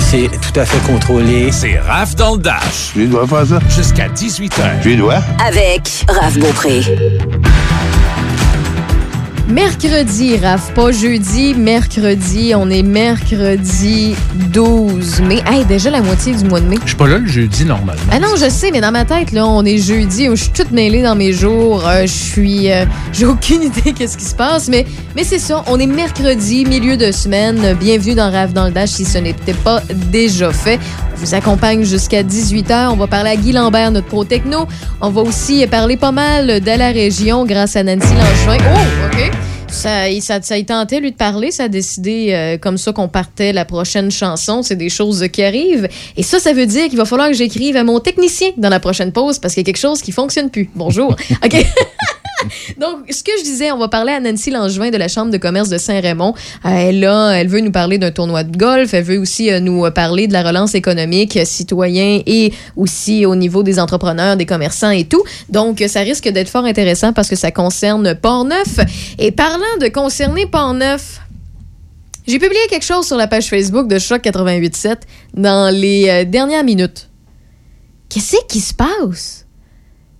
c'est tout à fait contrôlé. C'est Raph dans le Dash. Tu dois faire ça? Jusqu'à 18h. Tu dois? Avec Raph Beaupré. Mercredi, Raph, pas jeudi, mercredi. On est mercredi 12 mai. Hey, déjà la moitié du mois de mai. Je suis pas là le jeudi normalement. Ah non, je sais, mais dans ma tête, là, on est jeudi. Je suis toute mêlée dans mes jours. Euh, je suis. euh, J'ai aucune idée qu'est-ce qui se passe, mais, mais c'est ça. On est mercredi, milieu de semaine. Bienvenue dans Raph dans le Dash si ce n'était pas déjà fait. Vous accompagne jusqu'à 18h. On va parler à Guy Lambert, notre pro techno. On va aussi parler pas mal de la région grâce à Nancy Langevin. Oh, OK. Ça, ça, ça y tentait, lui, de parler. Ça a décidé euh, comme ça qu'on partait la prochaine chanson. C'est des choses qui arrivent. Et ça, ça veut dire qu'il va falloir que j'écrive à mon technicien dans la prochaine pause parce qu'il y a quelque chose qui fonctionne plus. Bonjour. OK. Donc, ce que je disais, on va parler à Nancy Langevin de la Chambre de commerce de Saint-Raymond. Euh, elle, a- elle veut nous parler d'un tournoi de golf. Elle veut aussi euh, nous euh, parler de la relance économique citoyen et aussi au niveau des entrepreneurs, des commerçants et tout. Donc, ça risque d'être fort intéressant parce que ça concerne Port-Neuf. Et parlant de concerner Port-Neuf, j'ai publié quelque chose sur la page Facebook de Choc 88.7 dans les dernières minutes. Qu'est-ce qui se passe?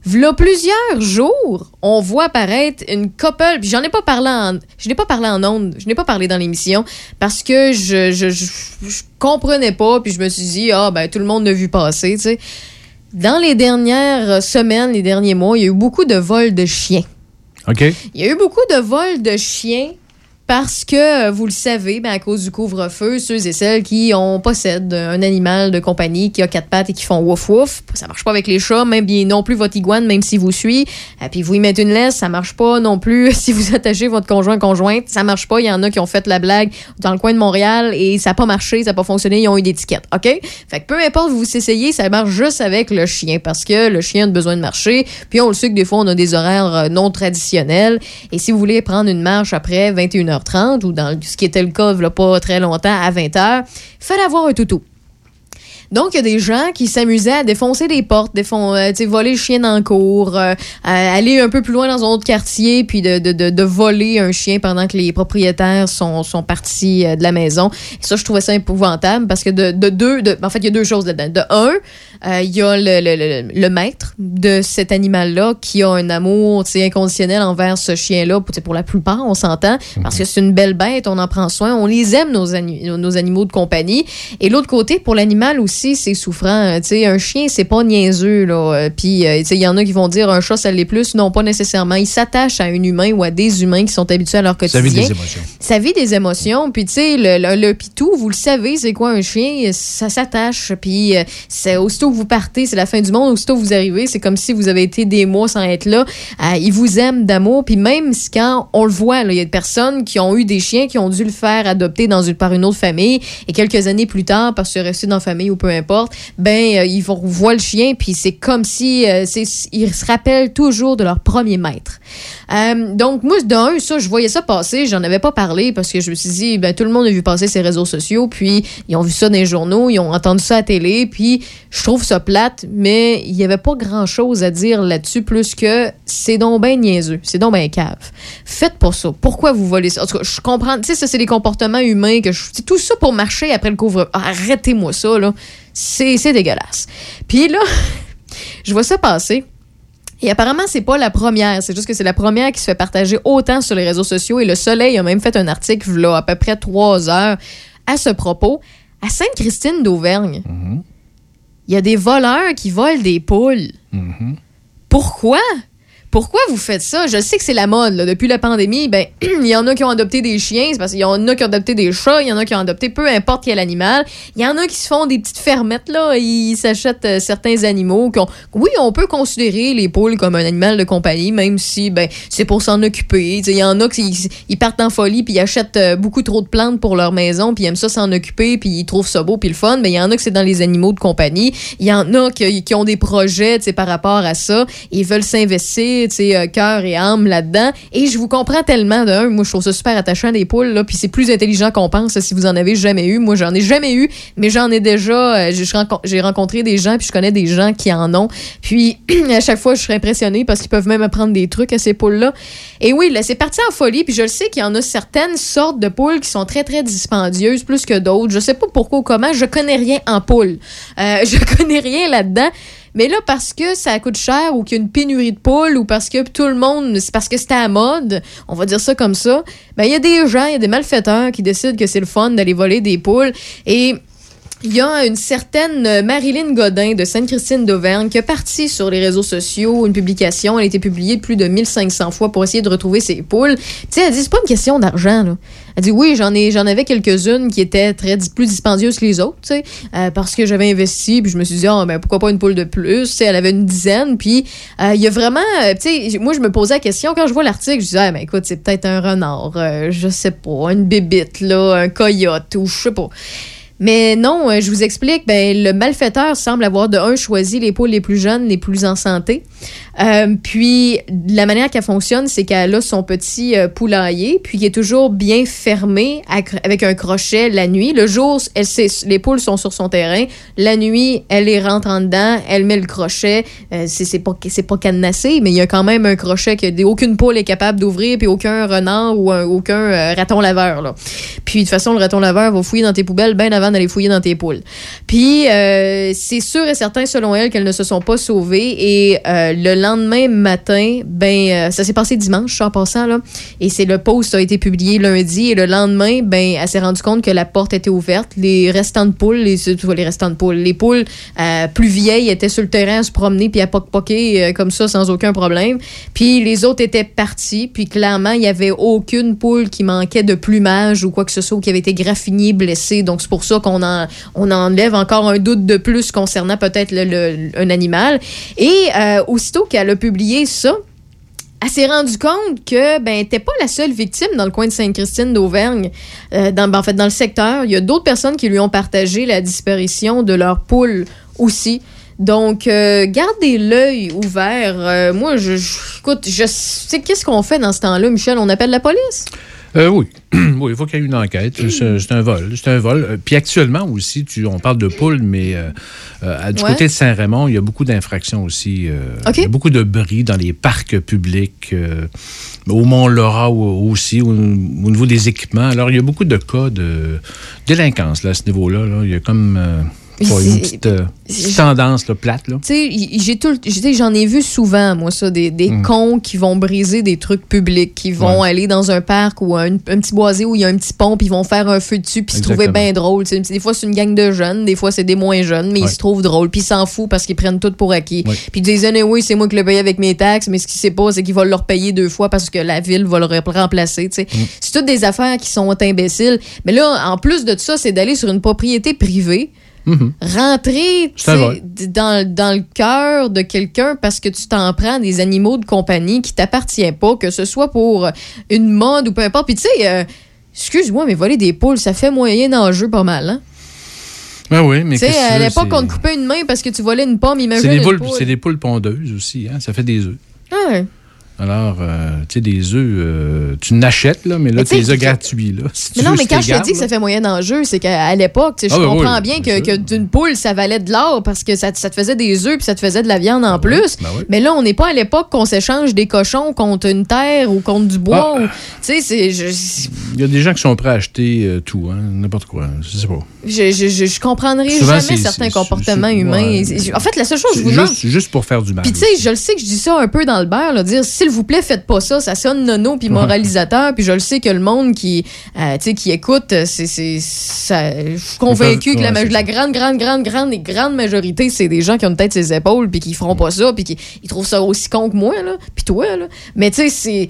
V'là plusieurs jours, on voit apparaître une couple, puis j'en ai pas parlé en, je n'ai pas parlé en ondes, je n'ai pas parlé dans l'émission parce que je, je, je, je comprenais pas, puis je me suis dit ah ben tout le monde l'a vu passer, tu sais. Dans les dernières semaines, les derniers mois, il y a eu beaucoup de vols de chiens. OK. Il y a eu beaucoup de vols de chiens parce que, euh, vous le savez, ben, à cause du couvre-feu, ceux et celles qui ont, possèdent un animal de compagnie qui a quatre pattes et qui font wouf wouf, ça marche pas avec les chats, même bien non plus votre iguane, même si vous suit. Et puis vous y mettez une laisse, ça marche pas non plus. Si vous attachez votre conjoint conjointe, ça marche pas. Il y en a qui ont fait la blague dans le coin de Montréal et ça a pas marché, ça a pas fonctionné, ils ont eu des tickets, OK? Fait que peu importe vous essayez, ça marche juste avec le chien parce que le chien a besoin de marcher. Puis on le sait que des fois on a des horaires euh, non traditionnels et si vous voulez prendre une marche après 21h30 ou dans ce qui était le cas a pas très longtemps à 20h, fallait avoir un toutou. Donc, il y a des gens qui s'amusaient à défoncer des portes, défon euh, voler le chien dans le cours, euh, aller un peu plus loin dans un autre quartier, puis de, de, de, voler un chien pendant que les propriétaires sont, sont partis euh, de la maison. Ça, je trouvais ça épouvantable parce que de, de deux, de, en fait, il y a deux choses là-dedans. De un, euh, il y a le, le, le, le maître de cet animal-là qui a un amour inconditionnel envers ce chien-là. Pour la plupart, on s'entend, parce que c'est une belle bête, on en prend soin, on les aime, nos, ani- nos animaux de compagnie. Et l'autre côté, pour l'animal aussi, c'est souffrant. Tu sais, un chien, c'est pas niaiseux. Là. Euh, Puis, euh, il y en a qui vont dire un chat, ça l'est plus. Non, pas nécessairement. Il s'attache à un humain ou à des humains qui sont habitués à leur Ça quotidien vit des émotions. ça vit des émotions. Puis, tu sais, le, pitou, vous le savez, c'est quoi un chien? Ça s'attache. Puis, c'est aussitôt vous partez, c'est la fin du monde. Aussitôt que vous arrivez, c'est comme si vous avez été des mois sans être là. Euh, ils vous aiment d'amour. Puis, même quand on le voit, il y a des personnes qui ont eu des chiens qui ont dû le faire adopter dans une, par une autre famille. Et quelques années plus tard, parce que resté dans la famille ou peu importe, ben, euh, ils vont voir le chien. Puis, c'est comme si euh, ils se rappellent toujours de leur premier maître. Euh, donc, moi, d'un, ça, je voyais ça passer. J'en avais pas parlé parce que je me suis dit, ben, tout le monde a vu passer ces réseaux sociaux, puis ils ont vu ça dans les journaux, ils ont entendu ça à la télé, puis je trouve ça plate, mais il y avait pas grand chose à dire là-dessus, plus que c'est donc ben niaiseux, c'est donc ben cave. Faites pas ça. Pourquoi vous volez ça? En tout cas, je comprends, tu sais, ça, c'est des comportements humains que je. Tout ça pour marcher après le couvre. Arrêtez-moi ça, là. C'est dégueulasse. Puis là, je vois ça passer. Et apparemment, c'est pas la première. C'est juste que c'est la première qui se fait partager autant sur les réseaux sociaux. Et Le Soleil a même fait un article, là, à peu près trois heures, à ce propos. À Sainte-Christine d'Auvergne, il y a des voleurs qui volent des poules. Pourquoi? Pourquoi vous faites ça? Je sais que c'est la mode. là. Depuis la pandémie, ben, il y en a qui ont adopté des chiens, c'est parce qu'il y en a qui ont adopté des chats, il y en a qui ont adopté peu importe quel animal. Il y en a qui se font des petites fermettes, là. Ils s'achètent euh, certains animaux. oui, on peut considérer les poules comme un animal de compagnie, même si, ben, c'est pour s'en occuper. Il y en a qui ils- partent en folie puis ils achètent euh, beaucoup trop de plantes pour leur maison puis ils aiment ça s'en occuper puis ils trouvent ça beau puis le fun. Mais il y en a que c'est dans les animaux de compagnie. Il y en a qui, qui ont des projets, par rapport à ça. Ils veulent s'investir investir, tu sais, euh, cœur et âme là-dedans. Et je vous comprends tellement d'un. Moi, je trouve ça super attachant des poules, là. Puis c'est plus intelligent qu'on pense si vous en avez jamais eu. Moi, j'en ai jamais eu, mais j'en ai déjà. euh, j'ai- rencontré des gens, puis je connais des gens qui en ont. Puis à chaque fois, je serais impressionnée parce qu'ils peuvent même apprendre des trucs à ces poules-là. Et oui, là, c'est parti en folie. Puis je le sais qu'il y en a certaines sortes de poules qui sont très, très dispendieuses, plus que d'autres. Je sais pas pourquoi ou comment. Je connais rien en poules. Euh, je connais rien là-dedans. Mais là, parce que ça coûte cher ou qu'il y a une pénurie de poules ou parce que tout le monde, c'est parce que c'était à mode, on va dire ça comme ça, ben il y a des gens, il y a des malfaiteurs qui décident que c'est le fun d'aller voler des poules. Et il y a une certaine euh, Marilyn Godin de Sainte-Christine d'Auvergne qui a parti sur les réseaux sociaux une publication. Elle a été publiée plus de 1500 fois pour essayer de retrouver ses poules. Tu sais, elle dit, c'est pas une question d'argent, là. Elle dit, oui, j'en ai, j'en avais quelques-unes qui étaient très plus dispendieuses que les autres, tu sais, euh, parce que j'avais investi, puis je me suis dit, ah, ben, pourquoi pas une poule de plus? Tu sais, elle avait une dizaine, puis euh, il y a vraiment, euh, tu sais, moi, je me posais la question, quand je vois l'article, je disais, ah, ben, écoute, c'est peut-être un renard, euh, je sais pas, une bébite, là, un coyote, ou je sais pas. Mais non, euh, je vous explique, ben, le malfaiteur semble avoir de un choisi les poules les plus jeunes, les plus en santé. Euh, puis la manière qu'elle fonctionne, c'est qu'elle a son petit euh, poulailler, puis qui est toujours bien fermé avec un crochet la nuit. Le jour, les poules sont sur son terrain. La nuit, elle les rentre en dedans, elle met le crochet. Euh, c'est pas, pas cadenassé, mais il y a quand même un crochet que aucune poule est capable d'ouvrir, puis aucun renard ou un- aucun raton laveur. Là. Puis de toute façon, le raton laveur va fouiller dans tes poubelles bien avant d'aller fouiller dans tes poules. Puis euh, c'est sûr et certain, selon elle, qu'elles ne se sont pas sauvées. Et euh, le lendemain matin, ben euh, ça s'est passé dimanche, en passant là. Et c'est le post a été publié lundi. Et le lendemain, ben elle s'est rendue compte que la porte était ouverte. Les restants de poules, les, les restants de poules, les poules plus vieilles étaient sur le terrain à se promener puis à poc-poquer comme ça sans aucun problème. Puis les autres étaient partis. Puis clairement, il y avait aucune poule qui manquait de plumage ou quoi que ce soit ou qui avait été graffinée, blessée. Donc c'est pour ça qu'on en, on enlève encore un doute de plus concernant peut-être un animal. Et euh, aussitôt qu'elle a publié ça, elle s'est rendue compte que ben était pas la seule victime dans le coin de Sainte-Christine d'Auvergne. Euh, ben, en fait, dans le secteur, il y a d'autres personnes qui lui ont partagé la disparition de leur poule aussi. Donc, euh, gardez l'œil ouvert. Moi, je- écoute, je sais qu'est-ce qu'on fait dans ce temps-là, Michel? On appelle la police? Euh, oui. oui, il faut qu'il y ait une enquête. C'est un vol. C'est un vol. Euh, Puis actuellement aussi, tu, on parle de poules, mais euh, euh, du Ouais. côté de Saint-Raymond, il y a beaucoup d'infractions aussi. Il y a beaucoup de bris dans les parcs publics. au Mont-Laura au- aussi, au, au niveau des équipements. Alors, il y a beaucoup de cas de délinquance là, à ce niveau-là. là. Il y a comme C'est- une petite, euh, petite tendance là, plate. Là. J'ai tout, j'en ai vu souvent, moi, ça, des, des cons qui vont briser des trucs publics, qui vont Mm. Ouais. aller dans un parc ou un, un petit boisé où il y a un petit pont, puis ils vont faire un feu dessus, puis se trouver bien drôle. Tu sais, Des fois, c'est une gang de jeunes, des fois, c'est des moins jeunes, mais ils se trouvent drôles, puis ils s'en foutent parce qu'ils prennent tout pour acquis. Ouais. Puis ils disent, oui, c'est moi qui le paye avec mes taxes, mais ce qui sait pas, c'est qu'ils vont leur payer deux fois parce que la ville va le re- remplacer. Mm. C'est toutes des affaires qui sont imbéciles. Mais là, en plus de ça, c'est d'aller sur une propriété privée Mhm. rentrer dans, dans le cœur de quelqu'un parce que tu t'en prends des animaux de compagnie qui t'appartiennent pas, que ce soit pour une mode ou peu importe. Puis tu sais, euh, excuse-moi, mais voler des poules, ça fait moyen d'enjeu pas mal. Hein? Ben oui, mais Tu sais, qu'est-ce que à l'époque, on te coupait une main parce que tu volais une pomme, imagine C'est des poules, poule. c'est des poules pondeuses aussi, hein? ça fait des œufs. Ah ouais. Alors, euh, tu sais, des œufs, euh, tu n'achètes, là, mais là, tu les que- gratuits. Là. Si Mais non, veux, mais quand je te dis que ça fait moyen d'enjeu, c'est qu'à l'époque, tu sais, je Ah, ben comprends oui, bien que, d'une poule, ça valait de l'or parce que ça, ça te faisait des œufs puis ça te faisait de la viande en Ben oui, plus. ben oui. Mais là, on n'est pas à l'époque qu'on s'échange des cochons contre une terre ou contre du bois. Ah. Tu sais, c'est. Je, Il y a des gens qui sont prêts à acheter euh, tout, hein, n'importe quoi. Je sais pas. je, je, je, je comprendrai Souvent, jamais certains comportements humains. ouais. En fait, la seule chose que je vous demande. juste, juste pour faire du mal. Puis tu sais, je le sais que je dis ça un peu dans le beurre, là, dire s'il vous plaît, faites pas ça, ça sonne nono puis moralisateur, puis je le sais que le monde qui, euh, qui écoute, c'est, je suis convaincu que la, ouais, grande, grande, grande, grande et grande majorité, c'est des gens qui ont une tête sur les épaules puis qui feront pas ça puis qui ils trouvent ça aussi con que moi là, puis toi là. Mais tu sais, c'est,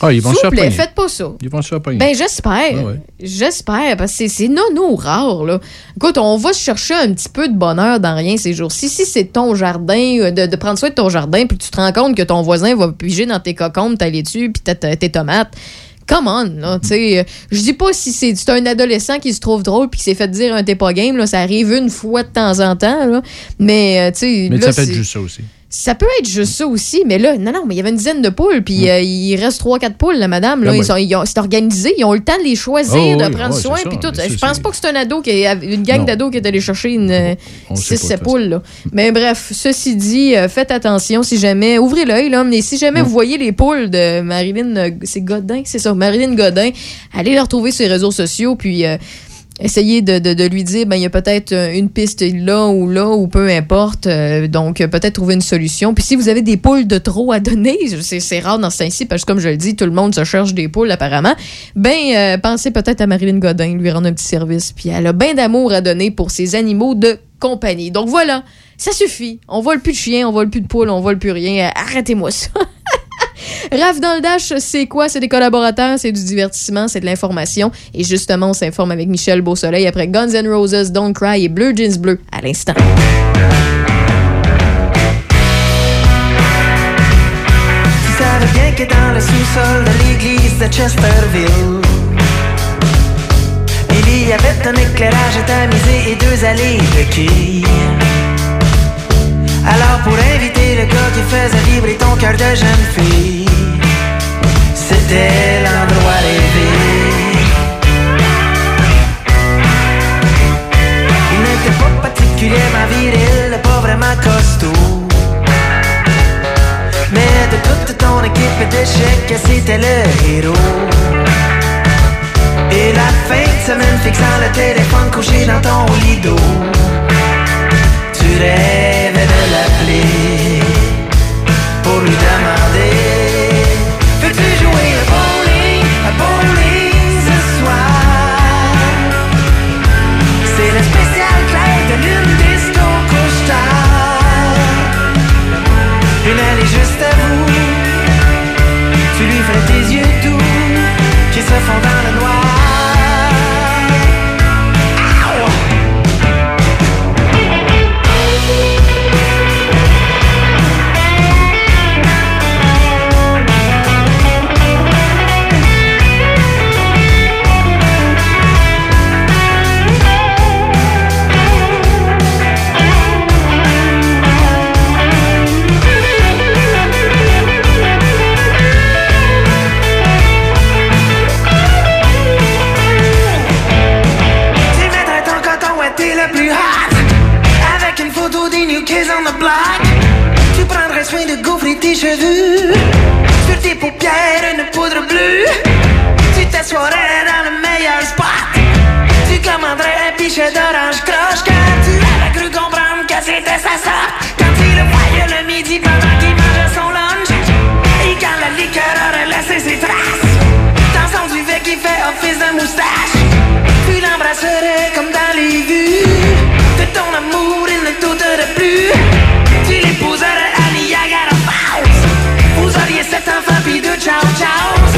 Ah, ils vont s'il vous plaît, faites pas ça. Ils vont se. Ben, j'espère. Ah ouais. J'espère, parce que c'est- nono rare, là. Écoute, on va chercher un petit peu de bonheur dans rien ces jours-ci. Si c'est ton jardin, euh, de, de prendre soin de ton jardin, puis tu te rends compte que ton voisin va piger dans tes cocombes, ta laitue, puis ta- tes tomates. Come on, là, tu sais. Je dis pas si c'est un adolescent qui se trouve drôle puis qui s'est fait dire un t'es pas game, là, ça arrive une fois de temps en temps, là. Mais, euh, tu sais, mais là, ça peut être c'est- juste ça aussi. Ça peut être juste ça aussi, mais là, non, non, mais il y avait une dizaine de poules, puis euh, il reste trois, quatre poules, la madame. Là, Ah, ils ben. sont, ils ont- c'est organisé, ils ont le temps de les choisir, Oh, de oui, prendre ouais, soin, c'est puis tout. mais Je pense c'est- pas que c'est un ado, qui est- une gang Non. d'ados qui est allé chercher une euh, On sait 6 pas, de 7 toute façon. poules. Là. Mais bref, ceci dit, euh, faites attention si jamais, ouvrez l'œil, là, mais si jamais vous voyez les poules de Marilyn, euh, c'est Godin, c'est ça, Marilyn Godin, allez les retrouver sur les réseaux sociaux, puis euh, essayez de, de- lui dire, ben, il y a peut-être euh, une piste là ou là, ou peu importe. euh, donc, euh, peut-être trouver une solution. Puis si vous avez des poules de trop à donner, c'est rare dans ce temps-ci, parce que comme je le dis, tout le monde se cherche des poules apparemment, ben, pensez peut-être à Marilyn Godin, lui rendre un petit service. Puis elle a bien d'amour à donner pour ses animaux de compagnie. Donc voilà, ça suffit. On vole plus de chiens, on vole plus de poules, on vole plus rien. Arrêtez-moi ça. Raph dans le Dash, c'est quoi? C'est des collaborateurs, c'est du divertissement, c'est de l'information. Et justement, on s'informe avec Michel Beausoleil après Guns N' Roses, Don't Cry et Blue Jeans Bleu à l'instant. Alors pour gars qui faisait vibrer ton cœur de jeune fille, c'était l'endroit rêvé. Il n'était pas particulièrement viril, pas vraiment costaud. Mais de toute ton équipe d'échecs, c'était le héros. Et la fin de semaine fixant le téléphone couché dans ton lit d'eau. Tu rêvais de l'appeler pour lui demander cheveux Sur tes paupières une poudre bleue. Tu t'assoirais dans le meilleur spot. Tu commanderais un pichet d'orange croche. Car tu avais cru comprendre que c'était sa sorte. Quand tu le voyais le midi pendant qu'il mangeait son lunch. Et quand la liqueur aurait laissé ses traces. Dans son duvet qui fait office de moustache ciao ciao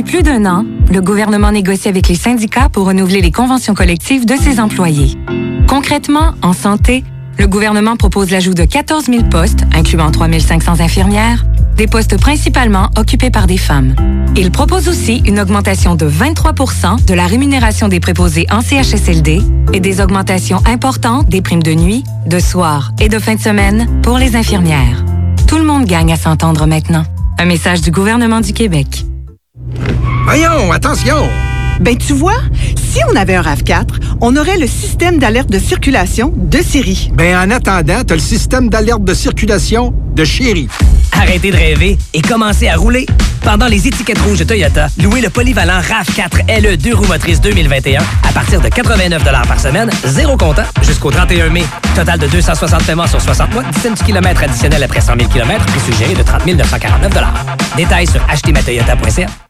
Depuis plus d'un an, le gouvernement négocie avec les syndicats pour renouveler les conventions collectives de ses employés. Concrètement, en santé, le gouvernement propose l'ajout de 14 000 postes, incluant 3 500 infirmières, des postes principalement occupés par des femmes. Il propose aussi une augmentation de 23% de la rémunération des préposés en CHSLD et des augmentations importantes des primes de nuit, de soir et de fin de semaine pour les infirmières. Tout le monde gagne à s'entendre maintenant. Un message du gouvernement du Québec. Voyons, attention! Ben, tu vois, si on avait un RAV4, on aurait le système d'alerte de circulation de série. Ben, en attendant, t'as le système d'alerte de circulation de chéri. Arrêtez de rêver et commencez à rouler. Pendant les étiquettes rouges de Toyota, louez le polyvalent RAV4 LE 2 roues motrices 2021 à partir de 89 par semaine, zéro comptant, jusqu'au 31 mai. Total de 260 paiements sur 60 mois, 17 du kilomètre additionnel après 100 000 km, prix suggéré de 30 949 Détails sur achetermatoyota.ca.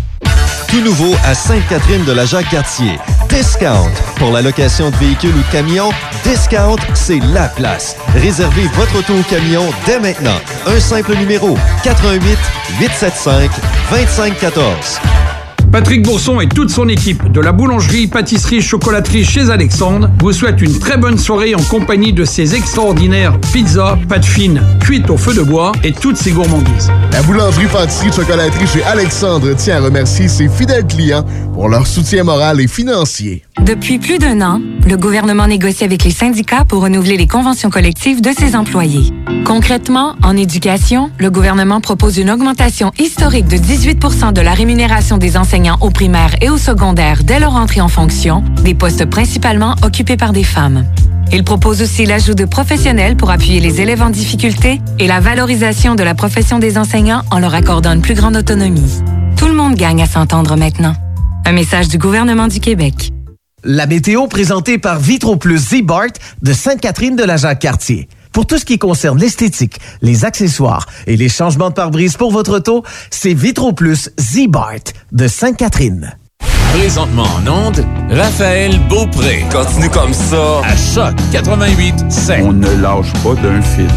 Tout nouveau à Sainte-Catherine de la Jacques-Cartier. Discount. Pour la location de véhicules ou de camions, Discount, c'est la place. Réservez votre auto ou camion dès maintenant. Un simple numéro 88 875 2514. Patrick Bourson et toute son équipe de la boulangerie, pâtisserie, chocolaterie chez Alexandre vous souhaitent une très bonne soirée en compagnie de ces extraordinaires pizzas, pâtes fines, cuites au feu de bois et toutes ces gourmandises. La boulangerie, pâtisserie, chocolaterie chez Alexandre tient à remercier ses fidèles clients pour leur soutien moral et financier. Depuis plus d'un an, le gouvernement négocie avec les syndicats pour renouveler les conventions collectives de ses employés. Concrètement, en éducation, le gouvernement propose une augmentation historique de 18 de la rémunération des enseignants au primaire et au secondaire dès leur entrée en fonction, des postes principalement occupés par des femmes. Il propose aussi l'ajout de professionnels pour appuyer les élèves en difficulté et la valorisation de la profession des enseignants en leur accordant une plus grande autonomie. Tout le monde gagne à s'entendre maintenant. Un message du gouvernement du Québec. La météo présentée par Vitro Plus Z-Bart de Sainte-Catherine de la Jacques-Cartier. Pour tout ce qui concerne l'esthétique, les accessoires et les changements de pare-brise pour votre auto, c'est Vitro Plus Z-Bart de Sainte-Catherine. Présentement en onde, Raphaël Beaupré. Continue comme ça. À Choc 88 On ne lâche pas d'un fil.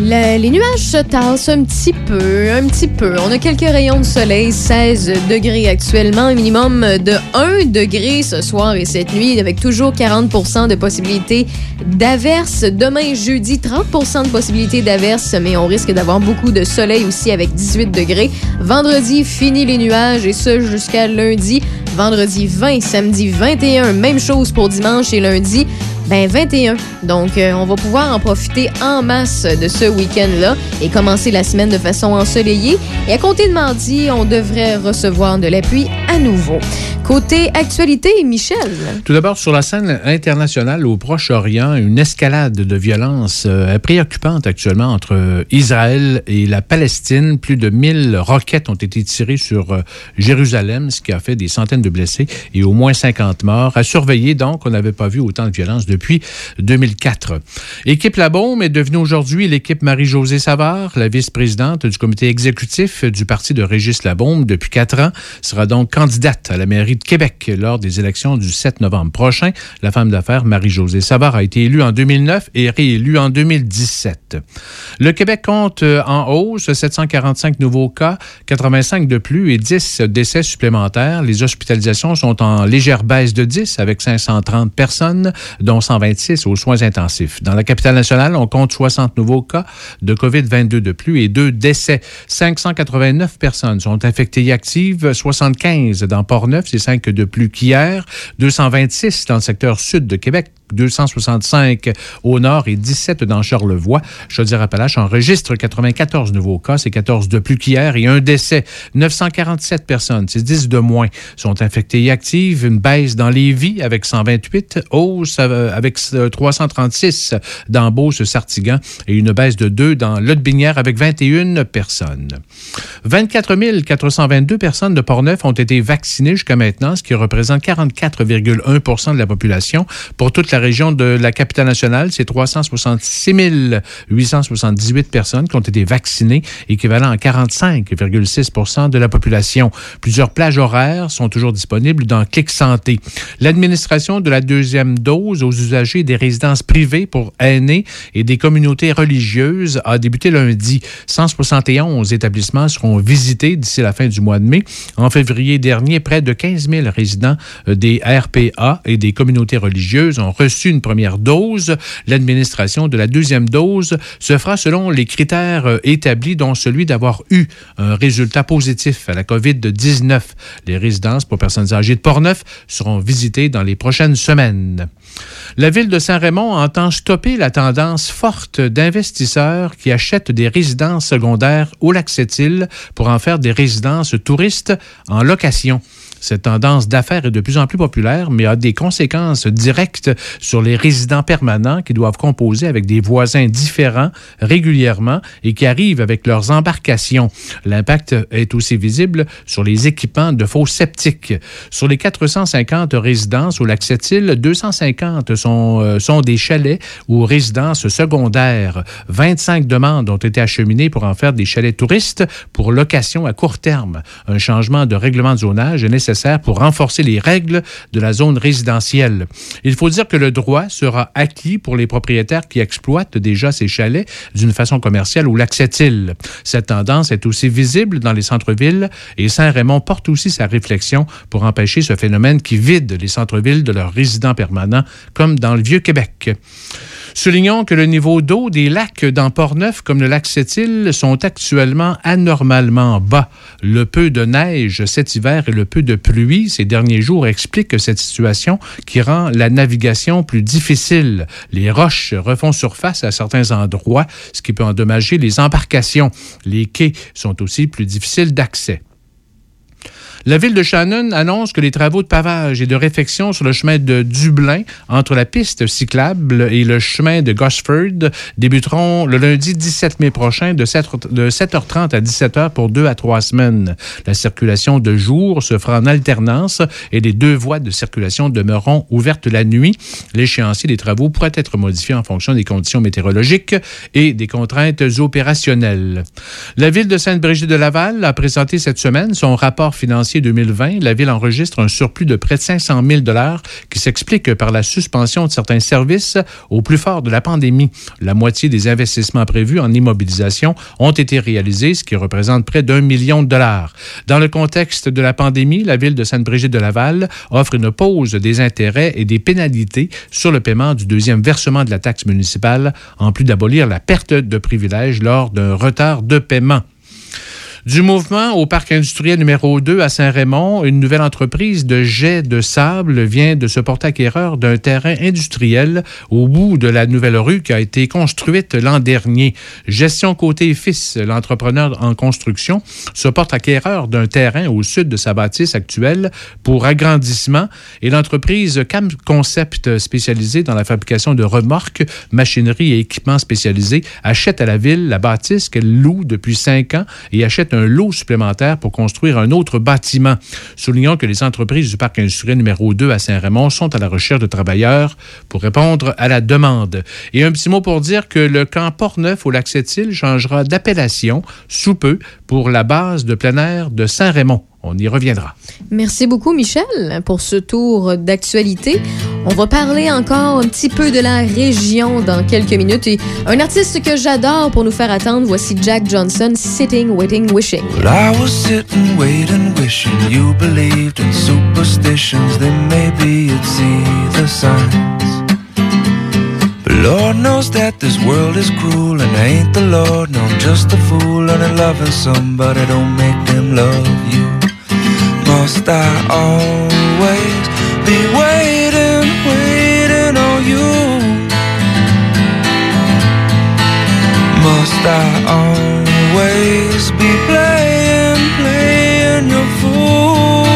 Le- les nuages se tassent un petit peu, un petit peu. On a quelques rayons de soleil, 16 degrés actuellement, minimum de 1 degré ce soir et cette nuit, avec toujours 40% de possibilité d'averse. Demain, jeudi, 30% de possibilité d'averse, mais on risque d'avoir beaucoup de soleil aussi avec 18 degrés. Vendredi, fini les nuages et ce jusqu'à lundi. Vendredi 20, samedi 21, même chose pour dimanche et lundi. Ben 21. Donc, euh, on va pouvoir en profiter en masse de ce week-end-là et commencer la semaine de façon ensoleillée. Et à compter de mardi, on devrait recevoir de la pluie à nouveau. Côté actualité, Michel? Tout d'abord, sur la scène internationale au Proche-Orient, une escalade de violence euh, préoccupante actuellement entre euh, Israël et la Palestine. Plus de 1000 roquettes ont été tirées sur euh, Jérusalem, ce qui a fait des centaines de blessés et au moins 50 morts. À surveiller, donc, on n'avait pas vu autant de violence depuis 2004. Équipe La Baume est devenue aujourd'hui l'équipe Marie-Josée Savard, la vice-présidente du comité exécutif du parti de Régis Labaume depuis quatre ans, sera donc candidate à la mairie de Québec lors des élections du 7 novembre prochain. La femme d'affaires Marie-Josée Savard a été élue en 2009 et réélue en 2017. Le Québec compte euh, en hausse 745 nouveaux cas, 85 de plus et 10 décès supplémentaires. Les hospitalisations sont en légère baisse de 10 avec 530 personnes, dont 126 aux soins intensifs. Dans la capitale nationale, on compte 60 nouveaux cas de COVID-22 de plus et deux décès. 589 personnes sont infectées et actives, 75 dans Port-Neuf, c'est 5 de plus qu'hier, 226 dans le secteur sud de Québec, 265 au nord et 17 dans Charlevoix. Chaudière-Appalaches enregistre 94 nouveaux cas, c'est 14 de plus qu'hier et un décès. 947 personnes, c'est 10 de moins, sont infectées et actives. Une baisse dans Lévis avec 128, hausse euh, avec euh, 336 dans Beauce-Sartigan et une baisse de 2 dans Lotbinière avec 21 personnes. 24 422 personnes de Portneuf ont été vaccinées jusqu'à maintenant, ce qui représente 44,1 de la population. Pour toute la région de la capitale nationale, c'est 366 878 personnes qui ont été vaccinées, équivalent à 45,6 de la population. Plusieurs plages horaires sont toujours disponibles dans Clic Santé. L'administration de la deuxième dose aux usagers des résidences privées pour aînés et des communautés religieuses a débuté lundi. 171 établissements seront visités d'ici la fin du mois de mai. En février dernier, près de 15 000 résidents euh, des RPA et des communautés religieuses ont reçu une première dose. L'administration de la deuxième dose se fera selon les critères euh, établis, dont celui d'avoir eu un résultat positif à la COVID-19. Les résidences pour personnes âgées de Portneuf seront visitées dans les prochaines semaines. La ville de Saint-Raymond entend stopper la tendance forte d'investisseurs qui achètent des résidences secondaires au lac Sept-Îles pour en faire des résidences touristes en location. Cette tendance d'affaires est de plus en plus populaire, mais a des conséquences directes sur les résidents permanents qui doivent composer avec des voisins différents régulièrement et qui arrivent avec leurs embarcations. L'impact est aussi visible sur les équipements de faux sceptiques. Sur les 450 résidences au lac Sept-Îles, 250 sont, euh, sont des chalets ou résidences secondaires. 25 demandes ont été acheminées pour en faire des chalets touristes pour location à court terme. Un changement de règlement de zonage est nécessaire pour renforcer les règles de la zone résidentielle. Il faut dire que le droit sera acquis pour les propriétaires qui exploitent déjà ces chalets d'une façon commerciale ou l'acceptent-ils. Cette tendance est aussi visible dans les centres-villes et Saint-Raymond porte aussi sa réflexion pour empêcher ce phénomène qui vide les centres-villes de leurs résidents permanents, comme dans le Vieux-Québec. Soulignons que le niveau d'eau des lacs dans Port-Neuf, comme le lac Sept-Îles, sont actuellement anormalement bas. Le peu de neige cet hiver et le peu de pluie ces derniers jours expliquent cette situation qui rend la navigation plus difficile. Les roches refont surface à certains endroits, ce qui peut endommager les embarcations. Les quais sont aussi plus difficiles d'accès. La ville de Shannon annonce que les travaux de pavage et de réfection sur le chemin de Dublin entre la piste cyclable et le chemin de Gosford débuteront le lundi 17 mai prochain de 7h30 à 17h pour deux à trois semaines. La circulation de jour se fera en alternance et les deux voies de circulation demeureront ouvertes la nuit. L'échéancier des travaux pourrait être modifié en fonction des conditions météorologiques et des contraintes opérationnelles. La ville de Sainte-Brigitte de Laval a présenté cette semaine son rapport financier 2020, la ville enregistre un surplus de près de 500 000 qui s'explique par la suspension de certains services au plus fort de la pandémie. La moitié des investissements prévus en immobilisation ont été réalisés, ce qui représente près d'un million de dollars. Dans le contexte de la pandémie, la ville de Sainte-Brigitte de Laval offre une pause des intérêts et des pénalités sur le paiement du deuxième versement de la taxe municipale, en plus d'abolir la perte de privilèges lors d'un retard de paiement. Du mouvement au parc industriel numéro 2 à Saint-Raymond, une nouvelle entreprise de jet de sable vient de se porter acquéreur d'un terrain industriel au bout de la nouvelle rue qui a été construite l'an dernier. Gestion Côté Fils, l'entrepreneur en construction, se porte acquéreur d'un terrain au sud de sa bâtisse actuelle pour agrandissement et l'entreprise Cam Concept spécialisée dans la fabrication de remorques, machinerie et équipements spécialisés achète à la ville la bâtisse qu'elle loue depuis cinq ans et achète un lot supplémentaire pour construire un autre bâtiment. Soulignons que les entreprises du parc industriel numéro 2 à Saint-Raymond sont à la recherche de travailleurs pour répondre à la demande. Et un petit mot pour dire que le camp Port-Neuf au lac Sept-Îles changera d'appellation sous peu pour la base de plein air de Saint-Raymond. On y reviendra. Merci beaucoup, Michel, pour ce tour d'actualité. On va parler encore un petit peu de la région dans quelques minutes. Et un artiste que j'adore pour nous faire attendre, voici Jack Johnson, Sitting, Waiting, Wishing. Well, I was sitting, waiting, wishing you believed in superstitions. Then maybe you'd see the signs. But Lord knows that this world is cruel, and I ain't the Lord, no, I'm just a fool. And loving somebody don't make them love you. Must I always be waiting, waiting on you? Must I always be playing, playing your fool?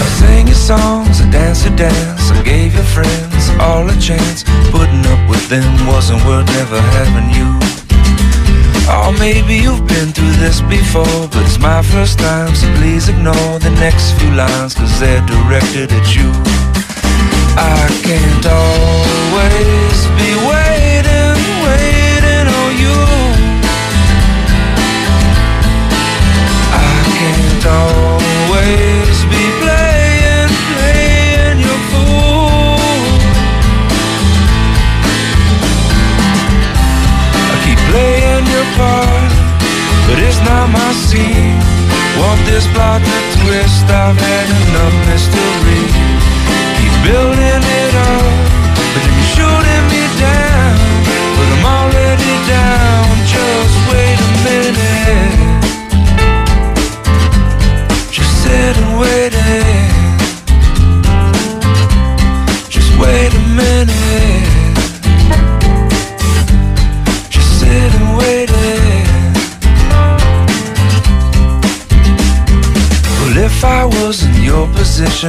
I sang your songs, I danced your dance, I gave your friends all a chance. Putting up with them wasn't worth never having you. Oh, maybe you've been through this before, but it's my first time, so please ignore the next few lines, cause they're directed at you. I can't always be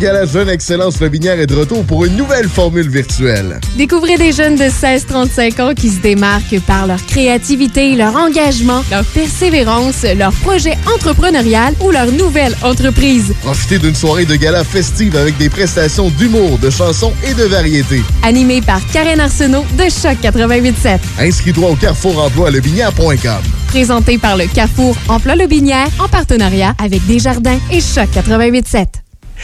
Gala Jeune Excellence Lobinière est de retour pour une nouvelle formule virtuelle. Découvrez des jeunes de 16-35 ans qui se démarquent par leur créativité, leur engagement, leur persévérance, leur projet entrepreneurial ou leur nouvelle entreprise. Profitez d'une soirée de gala festive avec des prestations d'humour, de chansons et de variétés. Animé par Karen Arsenault de Choc 88.7. Inscris-toi au carrefour emploi lebinière.com. Présenté par le Carrefour Emploi Lobinière en partenariat avec Desjardins et Choc 88.7.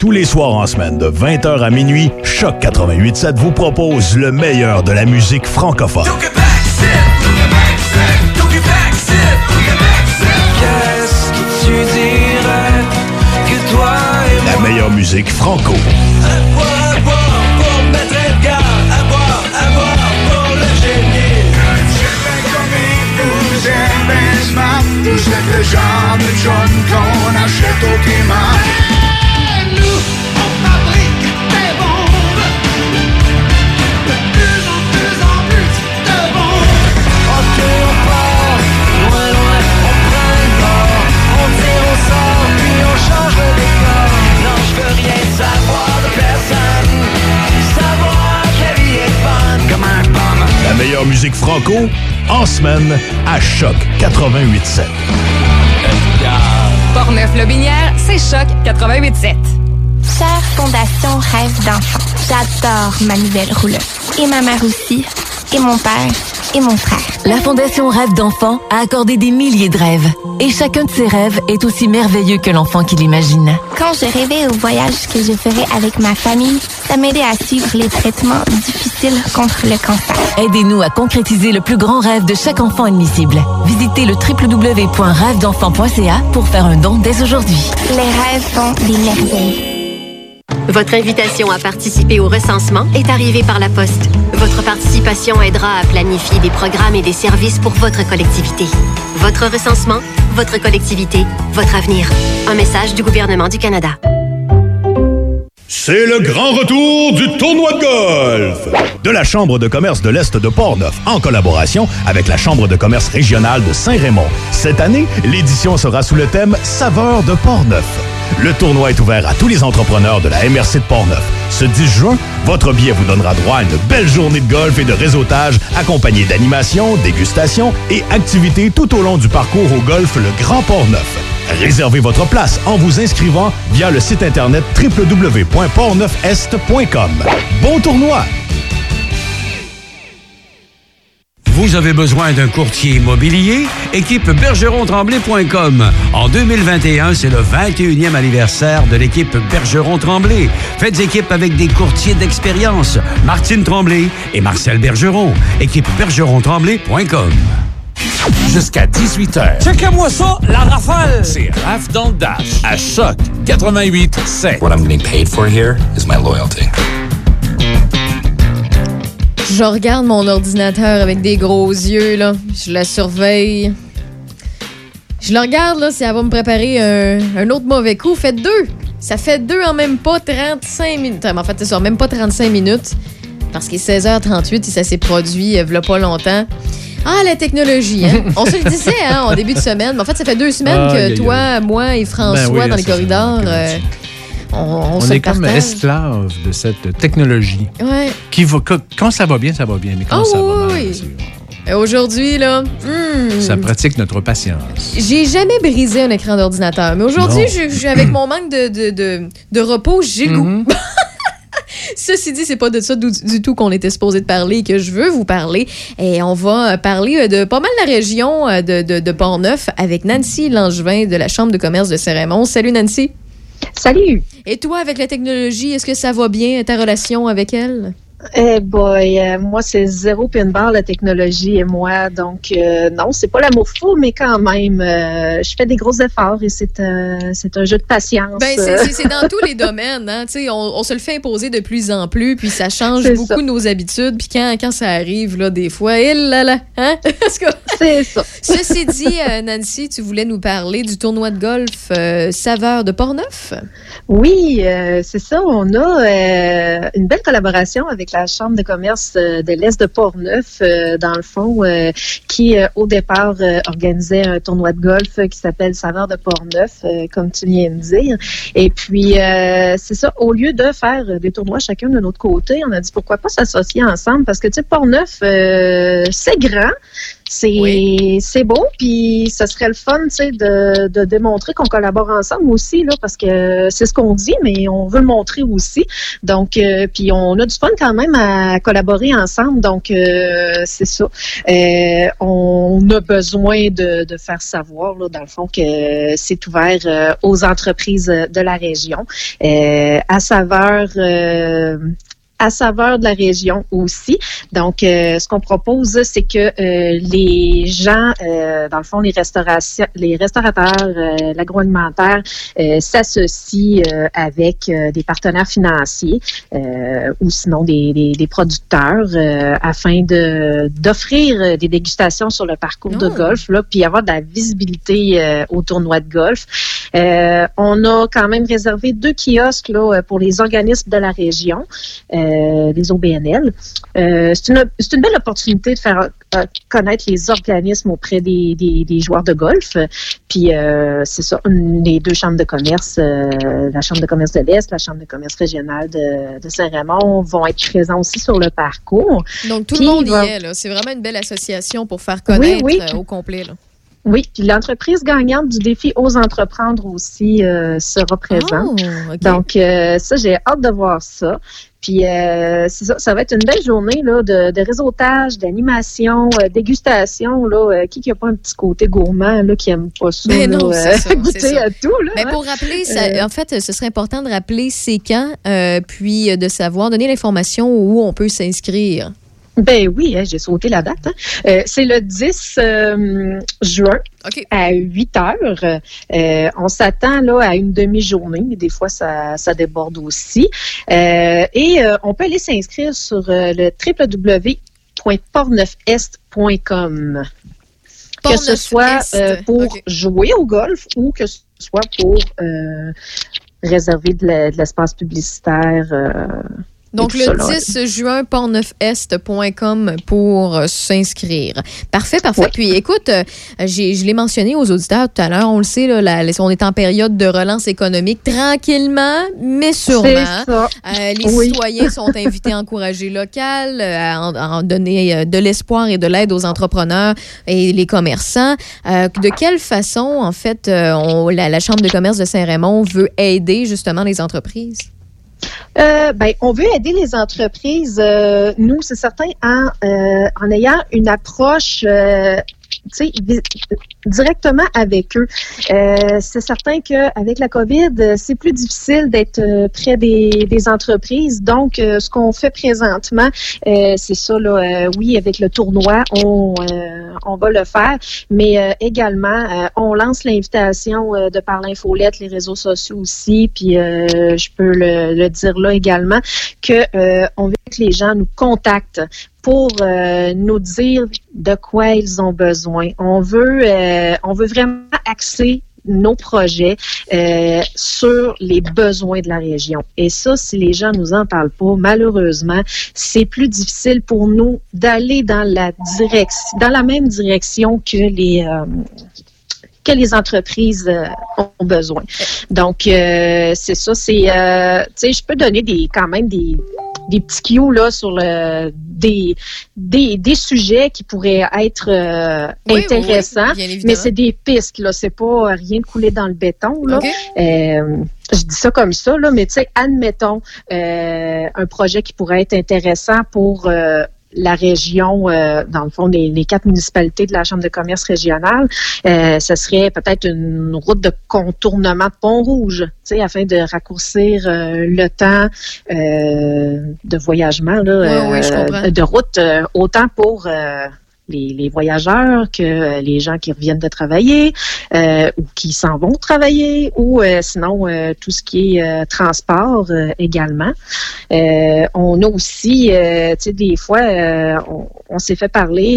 Tous les soirs en semaine de 20h à minuit, Choc 88.7 vous propose le meilleur de la musique francophone. La meilleure musique franco. Musique franco, en semaine, à Choc 88.7. Portneuf-Lobinière, c'est Choc 88.7. Chère Fondation Rêve d'enfant, j'adore ma nouvelle roulotte. Et ma mère aussi, et mon père, et mon frère. La Fondation Rêve d'enfant a accordé des milliers de rêves. Et chacun de ces rêves est aussi merveilleux que l'enfant qui l'imagine. Quand je rêvais au voyage que je ferais avec ma famille, ça m'aidait à suivre les traitements difficiles contre le cancer. Aidez-nous à concrétiser le plus grand rêve de chaque enfant admissible. Visitez le www.rêvedenfant.ca pour faire un don dès aujourd'hui. Les rêves font des merveilles. Votre invitation à participer au recensement est arrivée par la poste. Votre participation aidera à planifier des programmes et des services pour votre collectivité. Votre recensement, votre collectivité, votre avenir. Un message du gouvernement du Canada. C'est le grand retour du tournoi de golf de la Chambre de commerce de l'Est de Portneuf en collaboration avec la Chambre de commerce régionale de Saint-Raymond. Cette année, l'édition sera sous le thème Saveur de Portneuf. Le tournoi est ouvert à tous les entrepreneurs de la MRC de Portneuf. Ce 10 juin, votre billet vous donnera droit à une belle journée de golf et de réseautage accompagnée d'animations, dégustations et activités tout au long du parcours au golf Le Grand Portneuf. Réservez votre place en vous inscrivant via le site internet www.portneufest.com. Bon tournoi! Vous avez besoin d'un courtier immobilier? Équipe bergeron-tremblay.com. En 2021, c'est le 21e anniversaire de l'équipe Bergeron-Tremblay. Faites équipe avec des courtiers d'expérience. Martine Tremblay et Marcel Bergeron. Équipe bergeron-tremblay.com. Jusqu'à 18h. Checkez-moi ça, la rafale! C'est Raph dans le Dash à Choc 88 7. What I'm getting paid for here is my loyalty. Je regarde mon ordinateur avec des gros yeux, là. Je la surveille. Je le regarde, là, si elle va me préparer un, un autre mauvais coup. Faites deux. Ça fait deux en même pas 35 minutes. En fait, c'est ça, même pas 35 minutes. Parce qu'il est 16h38 et ça s'est produit il y a pas longtemps. Ah, la technologie, hein? On se le disait, hein, en début de semaine. Mais en fait, ça fait deux semaines que toi, moi et François, Ben oui, dans les corridors, on, on On se est comme esclave de cette technologie. Ouais. Qui va, quand ça va bien, ça va bien. Mais quand Oh, ça va mal, oui, Aujourd'hui, là, hmm, ça pratique notre patience. j'ai jamais brisé un écran d'ordinateur. Mais aujourd'hui, avec mon manque de, de, de, de repos, j'ai le Mm-hmm. goût. Ceci dit, c'est pas de ça du, du tout qu'on était supposé de parler et que je veux vous parler. Et on va parler euh, de pas mal la région euh, de, de, de Port-Neuf avec Nancy Langevin de la Chambre de commerce de Saint-Raymond. Salut Nancy. Salut. Et toi, avec la technologie, est-ce que ça va bien, ta relation avec elle? Eh boy, euh, moi c'est zéro pinball la technologie et moi, donc euh, non, c'est pas l'amour fou, mais quand même, euh, je fais des gros efforts et c'est un, c'est un jeu de patience. Ben, c'est- dans tous les domaines. Hein? On, on se le fait imposer de plus en plus, puis ça change beaucoup ça. nos habitudes. Puis quand, quand ça arrive, là, des fois, eh là là, hein? c'est ça. Ceci dit, Nancy, tu voulais nous parler du tournoi de golf Saveur de Portneuf? Oui, c'est ça. On a une belle collaboration avec la Chambre de commerce euh, de l'Est de Portneuf, euh, dans le fond, euh, qui au départ organisait un tournoi de golf qui s'appelle Saveur de Portneuf, comme tu viens de dire. Et puis, c'est ça, au lieu de faire des tournois chacun de notre côté, on a dit pourquoi pas s'associer ensemble parce que, tu sais, Portneuf, c'est grand. C'est c'est beau, puis ce serait le fun, tu sais, de, de démontrer qu'on collabore ensemble aussi, là, parce que c'est ce qu'on dit, mais on veut le montrer aussi. Donc, euh, puis on a du fun quand même à collaborer ensemble. Donc, euh, c'est ça. Euh, on a besoin de, de faire savoir, là, dans le fond, que c'est ouvert euh, aux entreprises de la région. Euh, à saveur. À saveur de la région aussi. Donc, euh, ce qu'on propose, c'est que euh, les gens, euh, dans le fond, les restaurations, les restaurateurs, euh, l'agroalimentaire, euh, s'associent euh, avec euh, des partenaires financiers euh, ou sinon des, des, des producteurs euh, afin de d'offrir des dégustations sur le parcours de golf, là, puis avoir de la visibilité euh, au tournoi de golf. Euh, on a quand même réservé deux kiosques là, euh, pour les organismes de la région, euh, les OBNL. Euh, c'est une, c'est une belle opportunité de faire connaître les organismes auprès des, des, des joueurs de golf. Puis c'est ça, les deux chambres de commerce, la chambre de commerce de l'Est, la chambre de commerce régionale de, de Saint-Raymond vont être présents aussi sur le parcours. Donc, tout Puis, le monde y va- est. là. C'est vraiment une belle association pour faire connaître oui. au complet. Là. Oui, puis l'entreprise gagnante du défi Ose entreprendre aussi euh, sera présente. Oh. Donc, euh, ça, j'ai hâte de voir ça. Puis, euh, c'est ça, ça va être une belle journée là, de, de réseautage, d'animation, euh, dégustation. Là, euh, qui n'a pas un petit côté gourmand là, qui aime pas ça? Mais là, non, c'est ça, c'est goûter ça. à tout. Là, Mais hein? pour rappeler, ça, en fait, ce serait important de rappeler c'est quand, puis de savoir, donner l'information où on peut s'inscrire. Ben oui, hein, j'ai sauté la date. hein. Euh, c'est le 10 euh, juin à 8 heures. Euh, on s'attend là à une demi-journée, mais des fois ça, ça déborde aussi. Et on peut aller s'inscrire sur le www.portneufest.com. Que ce soit pour jouer au golf ou que ce soit pour réserver de l'espace publicitaire. Donc, le tout ça, là. 10 juin, portneufest.com pour euh, s'inscrire. Parfait, parfait. Puis, écoute, euh, j'ai- je l'ai mentionné aux auditeurs tout à l'heure, on le sait, là, la- on est en période de relance économique, tranquillement, mais sûrement. Ça. Euh, les Oui. citoyens sont invités à encourager local, euh, à en, à en donner de l'espoir et de l'aide aux entrepreneurs et les commerçants. De quelle façon, en fait, on- la, la Chambre de commerce de Saint-Raymond veut aider justement les entreprises? Euh, ben, on veut aider les entreprises, euh, nous, c'est certain, en, euh, en ayant une approche directement avec eux. Euh, c'est certain qu'avec la COVID, c'est plus difficile d'être euh, près des, des entreprises. Donc, euh, ce qu'on fait présentement, euh, c'est ça, là, euh, oui, avec le tournoi, on, euh, on va le faire, mais également, on lance l'invitation de par l'infolette, les réseaux sociaux aussi, puis je peux le, le dire là également, que on veut que les gens nous contactent pour euh, nous dire de quoi ils ont besoin. On veut, euh, on veut vraiment axer nos projets euh, sur les besoins de la région. Et ça, si les gens nous en parlent pas, malheureusement, c'est plus difficile pour nous d'aller dans la direction, dans la même direction que les euh, que les entreprises euh, ont besoin. Donc, euh, c'est ça. C'est, euh, tu sais, je peux donner des quand même des des petits cues là sur le des des, des sujets qui pourraient être Oui, intéressants, oui, mais c'est des pistes là. C'est pas rien de couler dans le béton là. Je dis ça comme ça là, mais tu sais, admettons un projet qui pourrait être intéressant pour la région, euh, dans le fond, les, les quatre municipalités de la Chambre de commerce régionale, euh, ce serait peut-être une route de contournement de Pont-Rouge, tu sais, afin de raccourcir euh, le temps euh, de voyagement, là, euh, de route, euh, autant pour euh, les, les voyageurs que euh, les gens qui reviennent de travailler euh, ou qui s'en vont travailler ou euh, sinon euh, tout ce qui est euh, transport euh, également. On a aussi, tu sais, des fois, on, on s'est fait parler,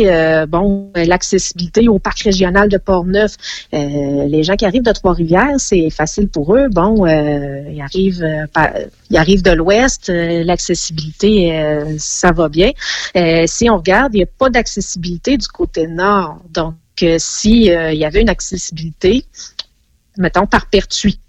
bon, l'accessibilité au parc régional de Portneuf. Les gens qui arrivent de Trois-Rivières, c'est facile pour eux. Bon, ils arrivent, ils arrivent de l'Ouest, l'accessibilité, ça va bien. Si on regarde, il n'y a pas d'accessibilité du côté nord. Donc, euh, si euh, y avait une accessibilité, mettons par Pertuis.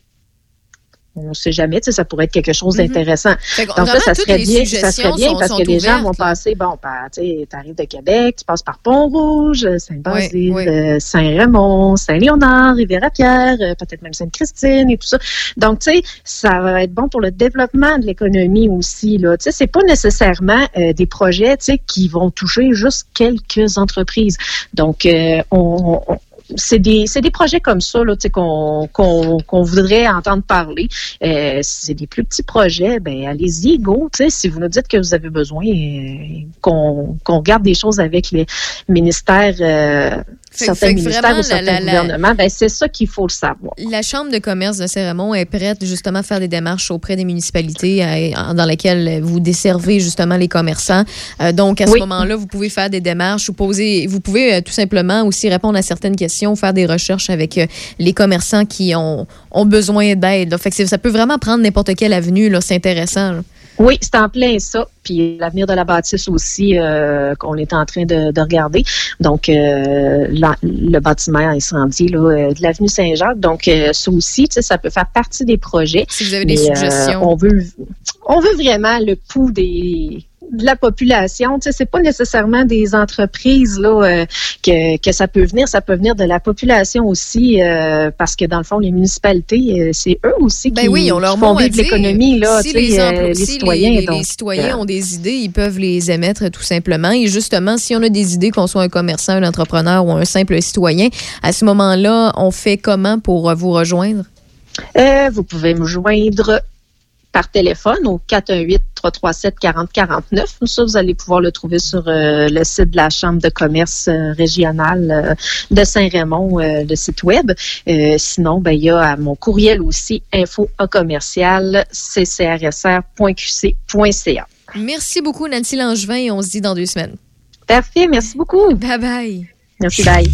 On ne sait jamais, tu sais, ça pourrait être quelque chose Mhm. d'intéressant. Fait que Donc là, ça serait bien, ça serait bien sont- parce sont que les gens vont passer, bon, par, tu sais, t'arrives de Québec, tu passes par Pont-Rouge, Saint-Basile, Oui, oui. Saint-Raymond, Saint-Léonard, Rivière-à-Pierre, euh, peut-être même Sainte-Christine et tout ça. Donc, tu sais, ça va être bon pour le développement de l'économie aussi, là. Tu sais, c'est pas nécessairement euh, des projets, tu sais, qui vont toucher juste quelques entreprises. Donc, euh, on, on- c'est des, des projets comme ça qu'on, qu'on, qu'on voudrait entendre parler. Euh, c'est des plus petits projets, ben allez-y, go. Si vous nous dites que vous avez besoin euh, qu'on, qu'on regarde des choses avec les ministères, euh, Fait- certains fait que ministères vraiment, ou certains la- ben c'est ça qu'il faut le savoir. La Chambre de commerce de Saint-Raymond est prête justement à faire des démarches auprès des municipalités euh, dans lesquelles vous desservez justement les commerçants. Euh, donc, à ce moment-là, vous pouvez faire des démarches ou poser, vous pouvez euh, tout simplement aussi répondre à certaines questions, faire des recherches avec les commerçants qui ont, ont besoin d'aide. Fait que ça peut vraiment prendre n'importe quelle avenue, là. C'est intéressant. là. Oui, c'est en plein ça. Puis l'avenir de la bâtisse aussi euh, qu'on est en train de, de regarder. Donc euh, la- le bâtiment incendié là, euh, de l'avenue Saint-Jacques. Donc euh, ça aussi, tu sais, ça peut faire partie des projets. Si vous avez des Mais, euh, suggestions. on veut on veut vraiment le pouls des de la population, tu sais, c'est pas nécessairement des entreprises là euh, que, que ça peut venir, ça peut venir de la population aussi, euh, parce que dans le fond, les municipalités, euh, c'est eux aussi Ben qui, oui, ont leur font vivre l'économie là, si les, citoyens. les- citoyens ont des idées, ils peuvent les émettre tout simplement. Et justement, si on a des idées, qu'on soit un commerçant, un entrepreneur ou un simple citoyen, à ce moment-là, on fait comment pour vous rejoindre? Euh, vous pouvez me joindre par téléphone au 418-337-4049. Ça, vous allez pouvoir le trouver sur euh, le site de la Chambre de commerce euh, régionale euh, de Saint-Raymond, le site web. Sinon, ben, il y a à mon courriel aussi, info à commercial, ccrsr.qc.ca. Merci beaucoup, Nancy Langevin, et on se dit dans deux semaines. Parfait, merci beaucoup. Bye bye. Merci, bye.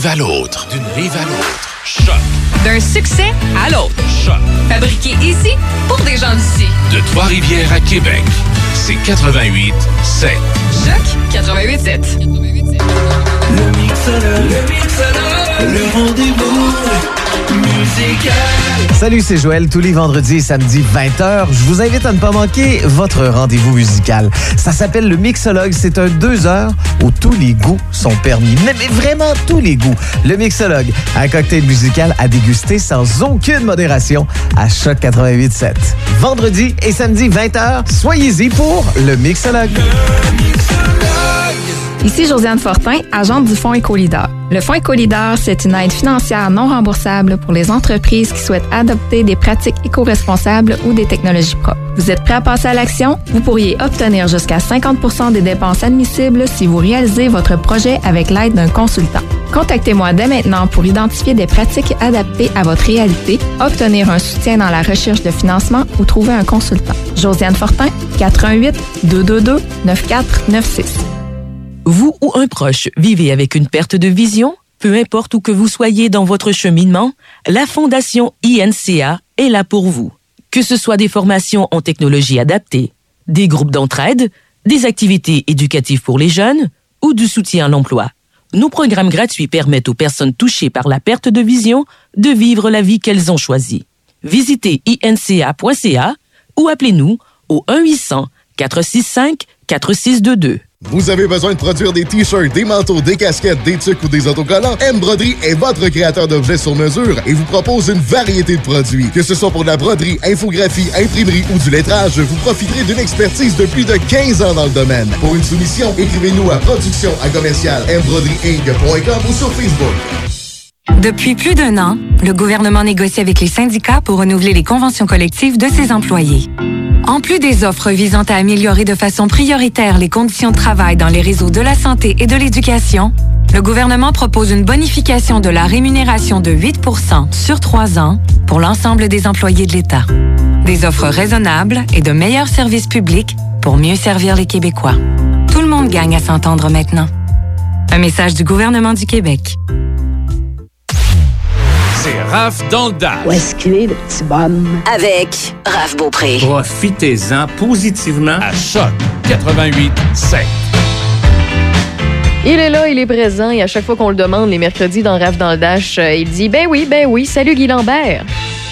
Rive à l'autre. D'une rive à l'autre. Choc. D'un succès à l'autre. Choc. Fabriqué ici pour des gens d'ici. De Trois-Rivières à Québec. C'est 88 7. Choc 88.7. Le mixologue, le mixologue, le rendez-vous musical. Salut, c'est Joël. Tous les vendredis et samedis 20h, je vous invite à ne pas manquer votre rendez-vous musical. Ça s'appelle le Mixologue. C'est un deux heures où tous les goûts sont permis. Mais, vraiment tous les goûts. Le Mixologue, un cocktail musical à déguster sans aucune modération à Choc 88.7. Vendredi et samedi 20h, soyez-y pour le Mixologue. Ici Josiane Fortin, agente du Fonds Écolideur. Le Fonds Écolideur, c'est une aide financière non remboursable pour les entreprises qui souhaitent adopter des pratiques éco-responsables ou des technologies propres. Vous êtes prêt à passer à l'action? Vous pourriez obtenir jusqu'à 50 des dépenses admissibles si vous réalisez votre projet avec l'aide d'un consultant. Contactez-moi dès maintenant pour identifier des pratiques adaptées à votre réalité, obtenir un soutien dans la recherche de financement ou trouver un consultant. Josiane Fortin, 88 222 9496. Vous ou un proche vivez avec une perte de vision? Peu importe où que vous soyez dans votre cheminement, la Fondation INCA est là pour vous. Que ce soit des formations en technologie adaptée, des groupes d'entraide, des activités éducatives pour les jeunes ou du soutien à l'emploi. Nos programmes gratuits permettent aux personnes touchées par la perte de vision de vivre la vie qu'elles ont choisie. Visitez inca.ca ou appelez-nous au 1-800-465-4622. Vous avez besoin de produire des t-shirts, des manteaux, des casquettes, des tucs ou des autocollants? M Broderie est votre créateur d'objets sur mesure et vous propose une variété de produits. Que ce soit pour de la broderie, infographie, imprimerie ou du lettrage, vous profiterez d'une expertise de plus de 15 ans dans le domaine. Pour une soumission, écrivez-nous à production à commercial mbroderieinc.com ou sur Facebook. Depuis plus d'un an, le gouvernement négocie avec les syndicats pour renouveler les conventions collectives de ses employés. En plus des offres visant à améliorer de façon prioritaire les conditions de travail dans les réseaux de la santé et de l'éducation, le gouvernement propose une bonification de la rémunération de 8% sur trois ans pour l'ensemble des employés de l'État. Des offres raisonnables et de meilleurs services publics pour mieux servir les Québécois. Tout le monde gagne à s'entendre maintenant. Un message du gouvernement du Québec. Raph dans le Dash. Où est-ce qu'il est, le petit bonhomme? Avec Raph Beaupré. Profitez-en positivement à Choc 88 7. Il est là, il est présent et à chaque fois qu'on le demande les mercredis dans Raph dans le Dash, euh, il dit Ben oui, ben oui, salut Guy Lambert.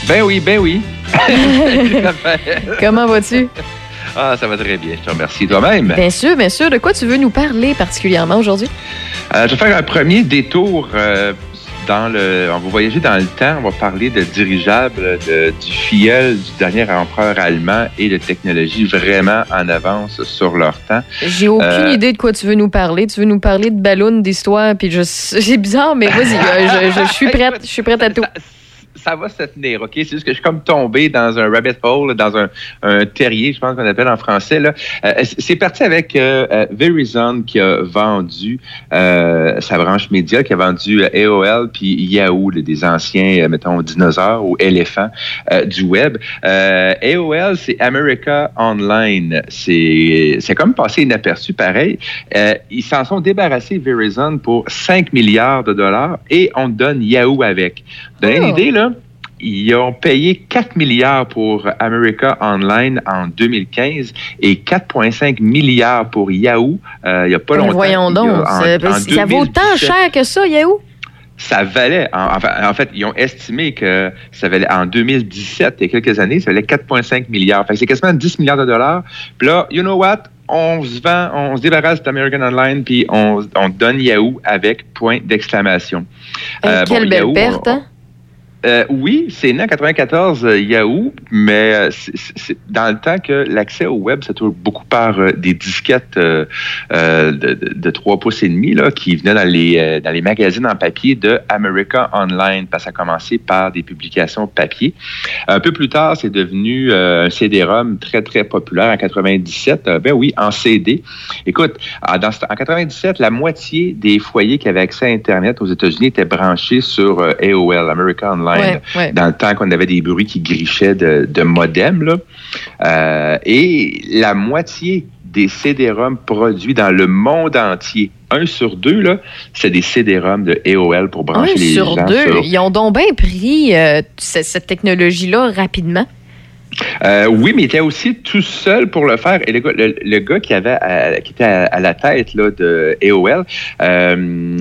Ben oui, ben oui. Comment vas-tu? Ah, ça va très bien. Je te remercie toi-même. Bien sûr, bien sûr. De quoi tu veux nous parler particulièrement aujourd'hui? Euh, je vais faire un premier détour euh, dans le. On va voyager dans le temps. On va parler de dirigeables, de- du filleul du dernier empereur allemand et de technologies vraiment en avance sur leur temps. J'ai aucune Euh, idée de quoi tu veux nous parler. Tu veux nous parler de ballons, d'histoire, puis je... c'est bizarre, mais vas-y, euh, je, je- je suis prête. Je suis prête à tout. Ça va se tenir, OK? C'est juste que je suis comme tombé dans un rabbit hole, dans un, un terrier, je pense qu'on appelle en français. Là. Euh, c'est parti avec euh, euh, Verizon qui a vendu euh, sa branche média, qui a vendu euh, AOL puis Yahoo, des anciens, euh, mettons, dinosaures ou éléphants du web. AOL, c'est America Online. C'est c'est comme passé inaperçu, pareil. Ils s'en sont débarrassés, Verizon, pour 5 milliards de dollars et on donne Yahoo avec. Donner une Oh. idée, là, ils ont payé 4 milliards pour America Online en 2015 et 4,5 milliards pour Yahoo euh, il n'y a pas Mais longtemps. voyons a- donc, en- ça, en ça vaut tant 2017. cher que ça, Yahoo? Ça valait, en, fait, ils ont estimé que ça valait en 2017, il y a quelques années, ça valait 4,5 milliards. Fait que c'est quasiment 10 milliards de dollars. Puis là, you know what? On se vend, on se débarrasse d'American Online, puis on, on donne Yahoo avec point d'exclamation. Euh, Euh, quelle bon, belle Yahoo, perte, hein? Euh, oui, c'est né en 94 euh, Yahoo, mais euh, dans le temps que l'accès au web, ça tourne beaucoup par euh, des disquettes de, de 3 pouces et demi là, qui venaient dans les dans les magazines en papier de America Online, parce que ça a commencé par des publications papier. Un peu plus tard, c'est devenu un CD-ROM très très populaire en 97. Euh, ben oui, en CD. Écoute, en, dans en 97, la moitié des foyers qui avaient accès à Internet aux États-Unis étaient branchés sur AOL, America Online. Online, Ouais, ouais. dans le temps qu'on avait des bruits qui grichaient de, de modem. Là. Euh, et la moitié des CD-ROM produits dans le monde entier, un sur deux, là, c'est des CD-ROM de AOL pour brancher Un les sur gens deux. sur Ils ont donc bien pris euh, cette technologie-là rapidement. Euh, oui, mais il était aussi tout seul pour le faire. Et le gars, le, le gars qui, avait à- qui était à, à la tête là, de AOL, euh,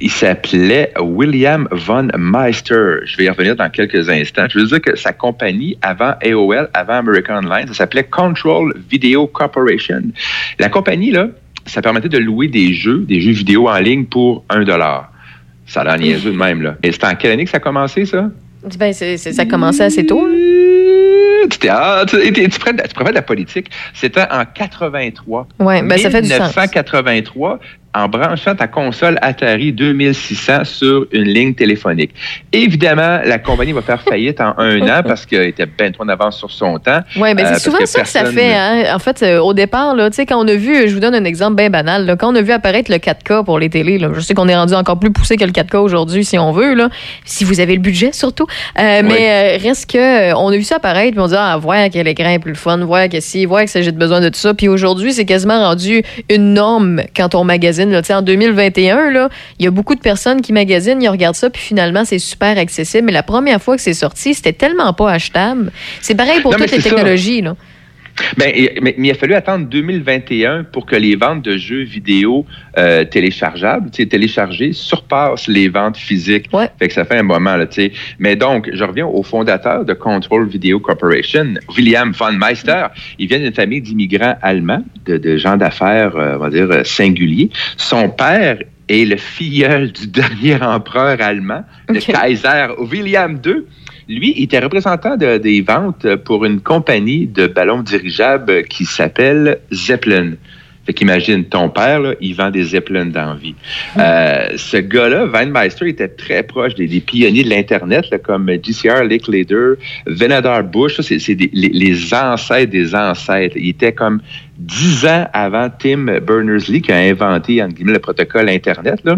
il s'appelait William von Meister. Je vais y revenir dans quelques instants. Je veux dire que sa compagnie, avant AOL, avant American Online, ça s'appelait Control Video Corporation. La compagnie, là, ça permettait de louer des jeux, des jeux vidéo en ligne pour un dollar. Ça a l'air niaiseux de même, là. Et c'était en quelle année que ça a commencé, ça? Ben, c'est- c'est- ça a commencé assez tôt. là. Tu, ah, tu, tu, tu prends de- tu préfères de la politique. C'était en 83. Ouais, ben, ça fait du sens. 1983, en branchant ta console Atari 2600 sur une ligne téléphonique. Évidemment, la compagnie va faire faillite en un an parce qu'elle était bien trop en avance sur son temps. Oui, mais Euh, c'est souvent ça que ça fait. Hein? En fait, euh, au départ, là, quand on a vu, je vous donne un exemple bien banal, là, quand on a vu apparaître le 4K pour les télés, là, je sais qu'on est rendu encore plus poussé que le 4K aujourd'hui, si on veut, là, si vous avez le budget surtout. Euh, Mais reste que, on a vu ça apparaître, puis on dit, ah, voir quel écran est plus le fun, voir que si, voir que j'ai besoin de tout ça. Puis aujourd'hui, c'est quasiment rendu une norme quand on magasine. Là. En 2021, là, il y a beaucoup de personnes qui magasinent, ils regardent ça, puis finalement, c'est super accessible. Mais la première fois que c'est sorti, c'était tellement pas achetable. C'est pareil pour Non, toutes les ça. technologies. Là. Ben, mais, mais il a fallu attendre 2021 pour que les ventes de jeux vidéo euh, téléchargeables, téléchargés, surpassent les ventes physiques. Fait que ça fait un moment, là, tu sais. Mais donc, je reviens au fondateur de Control Video Corporation, William von Meister. Il vient d'une famille d'immigrants allemands, de, de gens d'affaires, euh, on va dire, euh, singuliers. Son père est le filleul du dernier empereur allemand, le Kaiser William II. Lui, il était représentant de- des ventes pour une compagnie de ballons dirigeables qui s'appelle Zeppelin. Fait qu'imagine, ton père, là, il vend des Zeppelin dans la vie. Euh, ce gars-là, Van Meister, était très proche des, des pionniers de l'Internet, comme GCR, Linklater, Venadar Bush. C'est les, les ancêtres des ancêtres. Il était comme dix ans avant Tim Berners-Lee, qui a inventé, entre guillemets, le protocole Internet. Là.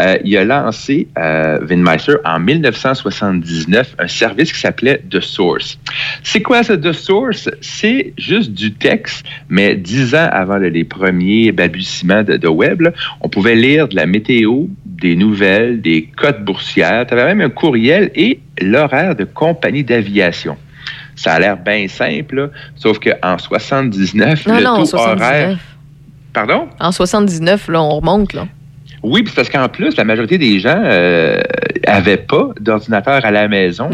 Euh, il a lancé, euh, en 1979, un service qui s'appelait The Source. C'est quoi ça, The Source? C'est juste du texte, mais dix ans avant le- les premiers balbutiements de, web, on pouvait lire de la météo, des nouvelles, des cotes boursières. Tu avais même un courriel et l'horaire de compagnie d'aviation. Ça a l'air bien simple, là, sauf qu'en 79, Non, le non, taux 79. horaire... Pardon? En 79, là, on remonte. Là. Oui, puis parce qu'en plus, la majorité des gens euh, avaient pas d'ordinateur à la maison,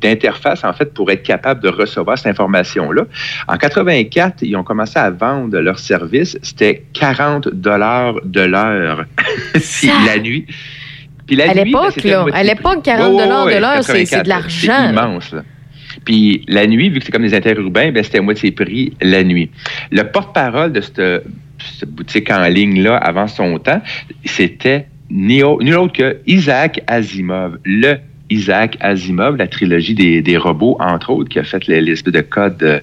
d'interface, en fait, pour être capable de recevoir cette information-là. En 84, ils ont commencé à vendre leurs services. C'était 40 dollars de l'heure la nuit. Puis la À ben, l'époque, là, à l'époque, prix. 40 Ouais, ouais, ouais, de l'heure, c'est- de 84, l'argent, C'est immense. là. Puis la nuit, vu que c'est comme des interurbains, ben, c'était moitié prix la nuit. Le porte-parole de cette, boutique en ligne-là, avant son temps, c'était nul autre que Isaac Asimov, le Isaac Asimov, la trilogie des, des robots, entre autres, qui a fait les- l'espèce de code, euh,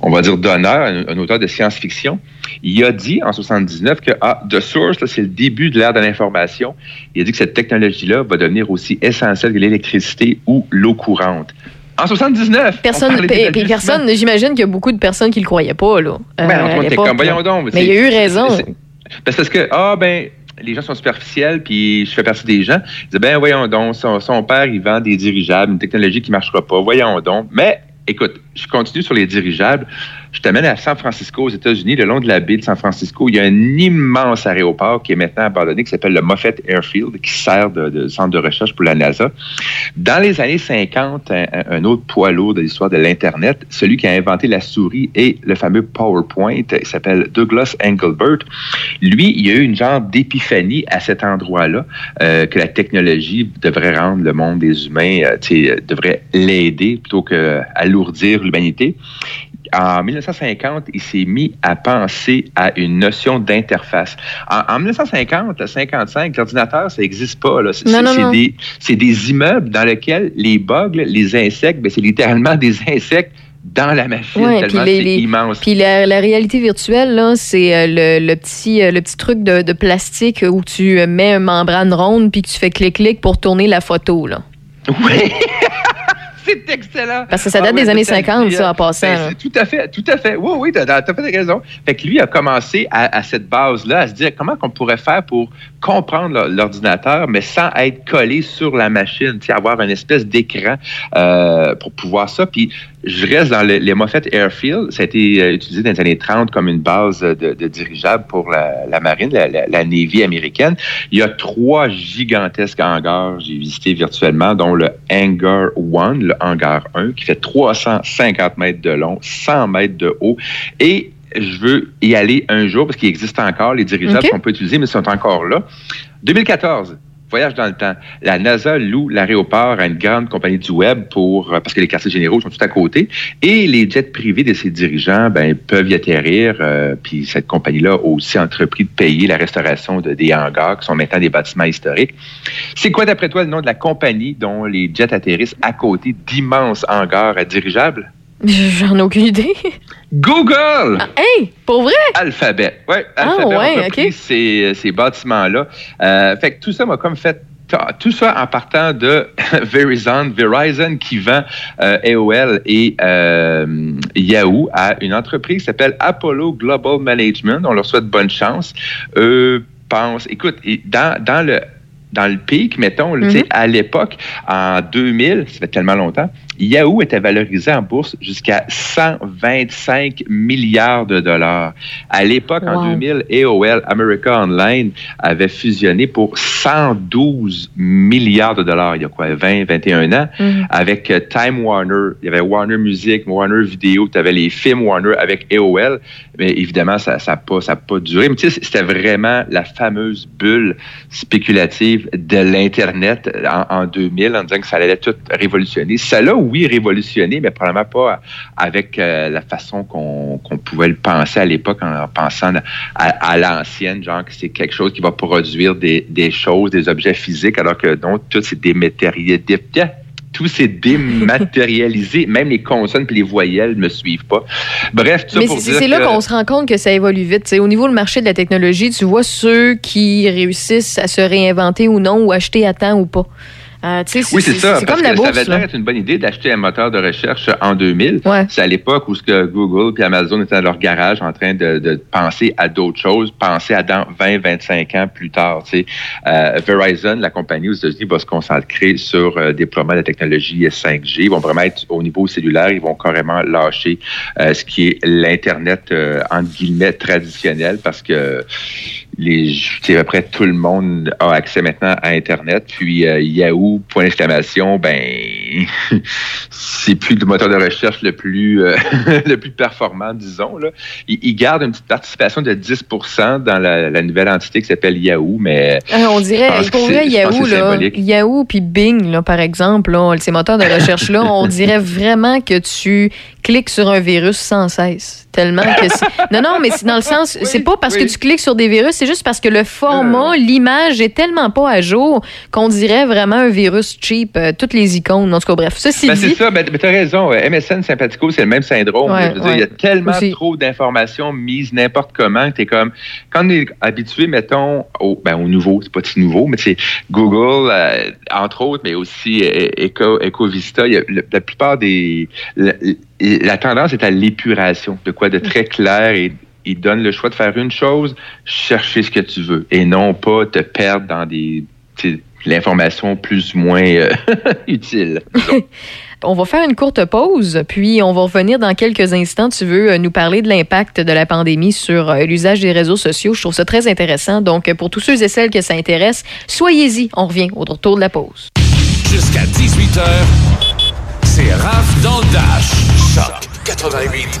on va dire, d'honneur, un, un auteur de science-fiction. Il a dit en 79 que ah, The Source, c'est le début de l'ère de l'information. Il a dit que cette technologie-là va devenir aussi essentielle que l'électricité ou l'eau courante. En 79! Personne, puis- personne, j'imagine qu'il y a beaucoup de personnes qui le croyaient pas, là. euh, Ben, comme, voyons donc. Mais il y a eu raison. c'est parce que, ah, ben, les gens sont superficiels, puis je fais partie des gens. Ils disent, ben, voyons donc, son, son père, il vend des dirigeables, une technologie qui marchera pas. Voyons donc. Mais, écoute, je continue sur les dirigeables. Je t'amène à San Francisco, aux États-Unis, le long de la baie de San Francisco. Il y a un immense aéroport qui est maintenant abandonné, qui s'appelle le Moffett Airfield, qui sert de, centre de recherche pour la NASA. Dans les années 50, un, autre poids lourd de l'histoire de l'Internet, celui qui a inventé la souris et le fameux PowerPoint, il s'appelle Douglas Engelbert. Lui, il y a eu une genre d'épiphanie à cet endroit-là, euh, que la technologie devrait rendre le monde des humains, euh, euh, devrait l'aider plutôt qu'alourdir l'humanité. En 1950, il s'est mis à penser à une notion d'interface. En, en 1950, 55, l'ordinateur, ça n'existe pas. C'est Non, c'est- non, c'est non. des, immeubles dans lesquels les bugs, les insectes, ben, c'est littéralement des insectes dans la machine, Ouais, tellement c'est immense. Puis la, la réalité virtuelle, c'est euh, le, le petit, euh, le petit truc de, de plastique où tu mets une membrane ronde puis que tu fais clic-clic pour tourner la photo. Là. Oui! C'est excellent. Parce que ça Ah date des années c'est 50, ça, en passant. Ben, tout à fait, tout à fait. Oui, oui, t'as as fait raison. Fait que lui a commencé à, à cette base-là, à se dire comment qu'on pourrait faire pour comprendre l'ordinateur, mais sans être collé sur la machine, avoir une espèce d'écran euh, pour pouvoir ça. Puis je reste dans le- les Moffett Airfield. Ça a été euh, utilisé dans les années 30 comme une base de, de dirigeable pour la, la marine, la, la- la Navy américaine. Il y a trois gigantesques hangars, j'ai visité virtuellement, dont le Hangar 1, le Hangar 1, qui fait 350 mètres de long, 100 mètres de haut. Et je veux y aller un jour parce qu'il existe encore, les dirigeables OK. qu'on peut utiliser, mais ils sont encore là. 2014, voyage dans le temps. La NASA loue l'aéroport à une grande compagnie du web pour euh, parce que les quartiers généraux sont tout à côté et les jets privés de ses dirigeants ben, peuvent y atterrir. euh, puis cette compagnie-là a aussi entrepris de payer la restauration de, des hangars qui sont maintenant des bâtiments historiques. C'est quoi d'après toi le nom de la compagnie dont les jets atterrissent à côté d'immenses hangars à dirigeables? J'en ai aucune idée. Google! hey, pour vrai? Alphabet. Ouais, Ah, Alphabet ouais, a repris ok. ces, ces bâtiments-là. Euh, fait que tout ça m'a comme fait tout ça en partant de Verizon, Verizon qui vend euh, AOL et euh, Yahoo à une entreprise qui s'appelle Apollo Global Management. On leur souhaite bonne chance. Eux pensent, écoute, dans, dans le dans le pic, mettons, sais, à l'époque, en 2000, ça fait tellement longtemps, Yahoo était valorisé en bourse jusqu'à 125 milliards de dollars. À l'époque, en Wow. 2000, AOL, America Online, avait fusionné pour 112 milliards de dollars, il y a quoi, 20, 21 ans, Mhm. avec euh, Time Warner. Il y avait Warner Music, Warner Video, tu avais les films Warner avec AOL, mais évidemment, ça n'a ça pas, ça a pas duré. Mais tu sais, c'était vraiment la fameuse bulle spéculative de l'Internet en, en 2000, en disant que ça allait tout révolutionner. Ça l'a, oui, révolutionné, mais probablement pas avec euh, la façon qu'on pouvait le penser à l'époque en pensant à, l'ancienne, genre que c'est quelque chose qui va produire des, choses, des objets physiques, alors que non, tout c'est dématérialisé. Tout s'est dématérialisé. Même les consonnes et les voyelles ne me suivent pas. Bref, tout ça Mais pour c'est dire c'est là qu'on se rend compte que ça évolue vite. T'sais, au niveau du marché de la technologie, tu vois ceux qui réussissent à se réinventer ou non, ou acheter à temps ou pas. Euh, Oui, c'est ça. C'est parce comme la bourse. ça avait l'air être une bonne idée d'acheter un moteur de recherche en 2000. C'est à l'époque où ce que Google et Amazon étaient dans leur garage en train de, de penser à d'autres choses, penser à dans 20, 25 ans plus tard. tu sais. Euh, Verizon, la compagnie aux États-Unis, va se concentrer sur euh, le déploiement de la technologie 5G. Ils vont vraiment être au niveau cellulaire. Ils vont carrément lâcher euh, ce qui est l'Internet, euh, entre guillemets, traditionnel parce que les, je dirais, à peu près tout le monde a accès maintenant à Internet. Puis euh, Yahoo, point d'exclamation, ben c'est plus le moteur de recherche le plus euh, le plus performant, disons. Là. Il, il garde une petite participation de 10% dans la, la nouvelle entité qui s'appelle Yahoo, mais Ah, on dirait, pour vrai, Yahoo, là. Yahoo puis Bing, là, par exemple, là, ces moteurs de recherche-là, on dirait vraiment que tu cliques sur un virus sans cesse. Tellement que Non, non, mais c'est dans le sens, c'est pas parce que tu cliques sur des virus, c'est juste parce que le format, l'image est tellement pas à jour qu'on dirait vraiment un virus cheap. euh, toutes les icônes, en tout cas, bref. Ça, c'est Ben, c'est ça, ben, ben, t'as raison. euh, MSN Sympathico, c'est le même syndrome. Ouais, Il y a tellement Aussi. trop d'informations mises n'importe comment que t'es comme, quand on est habitué, mettons, au, ben, au nouveau, c'est pas si nouveau, mais c'est Google, euh, entre autres, mais aussi euh, Eco, y a le- la plupart des, la, la tendance est à l'épuration, de quoi de très clair et il donne le choix de faire une chose, chercher ce que tu veux et non pas te perdre dans des, l'information plus ou moins euh, utile. On va faire une courte pause, puis on va revenir dans quelques instants. Tu veux euh, nous parler de l'impact de la pandémie sur euh, l'usage des réseaux sociaux. Je trouve ça très intéressant. Donc, pour tous ceux et celles que ça intéresse, soyez-y. On revient au retour de la pause. Jusqu'à 18h, c'est Raph dans le Dash. Choc 88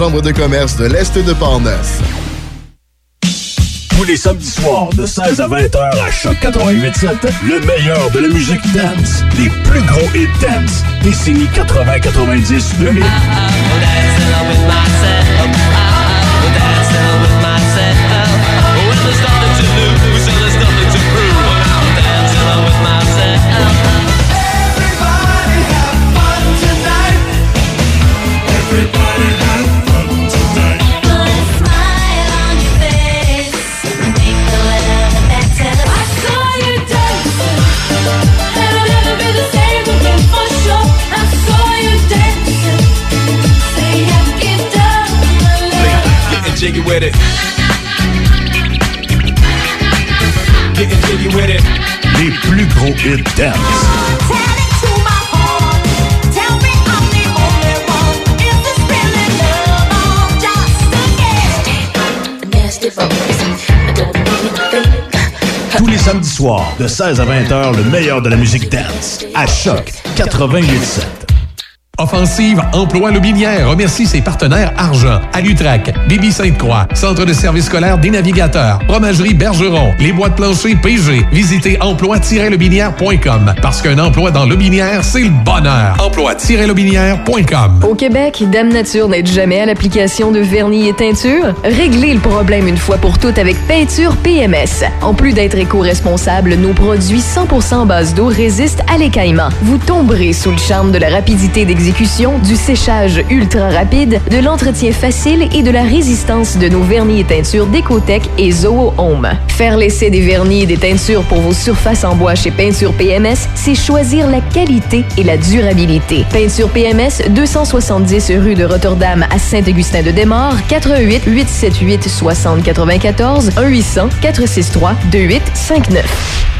Chambre de commerce de l'Est de Portneuf. Tous les samedis soirs de 16 à 20 h à Choc 88.7, le meilleur de la musique dance. Les plus gros hits dance. Décennie 80-90 jiggy with it. Getting jiggy with it. Les plus gros hits dance. Tous les samedis soirs, de 16 à 20 h le meilleur de la musique dance. À Choc 88.7. Offensive Emploi Lobinière remercie ses partenaires Argent, Alutrac, Bibi Sainte-Croix, Centre de services scolaires des navigateurs, Fromagerie Bergeron, Les Bois de plancher PG. Visitez emploi-lobinière.com parce qu'un emploi dans Lobinière, c'est le bonheur. Emploi-lobinière.com Au Québec, Dame Nature n'aide jamais à l'application de vernis et teinture. Réglez le problème une fois pour toutes avec Peinture PMS. En plus d'être éco-responsable, nos produits 100% base d'eau résistent à l'écaillement. Vous tomberez sous le charme de la rapidité d'exécution, du séchage ultra rapide, de l'entretien facile et de la résistance de nos vernis et teintures Décotech et Zoho Home. Faire l'essai des vernis et des teintures pour vos surfaces en bois chez Peinture PMS, c'est choisir la qualité et la durabilité. Peinture PMS, 270 rue de Rotterdam à Saint-Augustin-de-Desmaures, 88 878 6094 1 800 463 2859.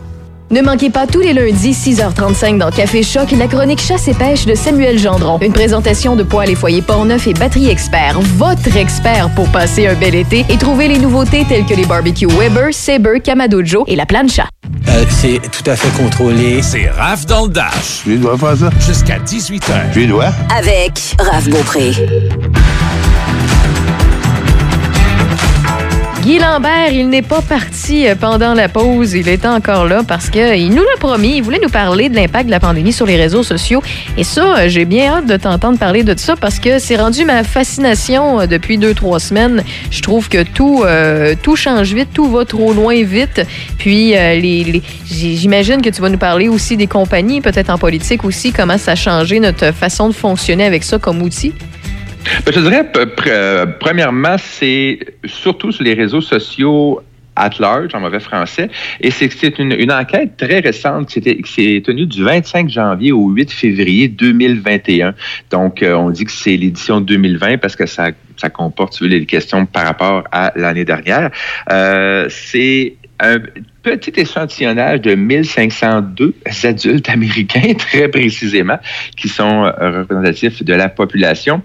Ne manquez pas tous les lundis 6h35 dans Café Choc la chronique chasse et pêche de Samuel Gendron. Une présentation de poêles et foyers Portneuf et Batterie Expert, votre expert pour passer un bel été et trouver les nouveautés telles que les barbecues Weber, Sabre, Kamadojo et la plancha. Euh, c'est tout à fait contrôlé. C'est Raph dans le Dash. Tu dois faire ça? Jusqu'à 18h. Tu dois? Avec Raph Beaupré. Guy Lambert, il n'est pas parti euh, pendant la pause. Il est encore là parce qu'il nous l'a promis. Il voulait nous parler de l'impact de la pandémie sur les réseaux sociaux. Et ça, euh, j'ai bien hâte de t'entendre parler de ça parce que c'est rendu ma fascination euh, depuis deux, trois semaines. Je trouve que tout, euh, tout change vite, tout va trop loin vite. Puis, euh, les, j'imagine que tu vas nous parler aussi des compagnies, peut-être en politique aussi, comment ça a changé notre façon de fonctionner avec ça comme outil. Ben, je dirais, euh, premièrement, c'est surtout sur les réseaux sociaux at large, en mauvais français. Et c'est une, une enquête très récente qui s'est tenue du 25 janvier au 8 février 2021. Donc, euh, on dit que c'est l'édition 2020 parce que ça, ça comporte les questions par rapport à l'année dernière. Euh, c'est un petit échantillonnage de 1502 adultes américains, très précisément, qui sont euh, représentatifs de la population.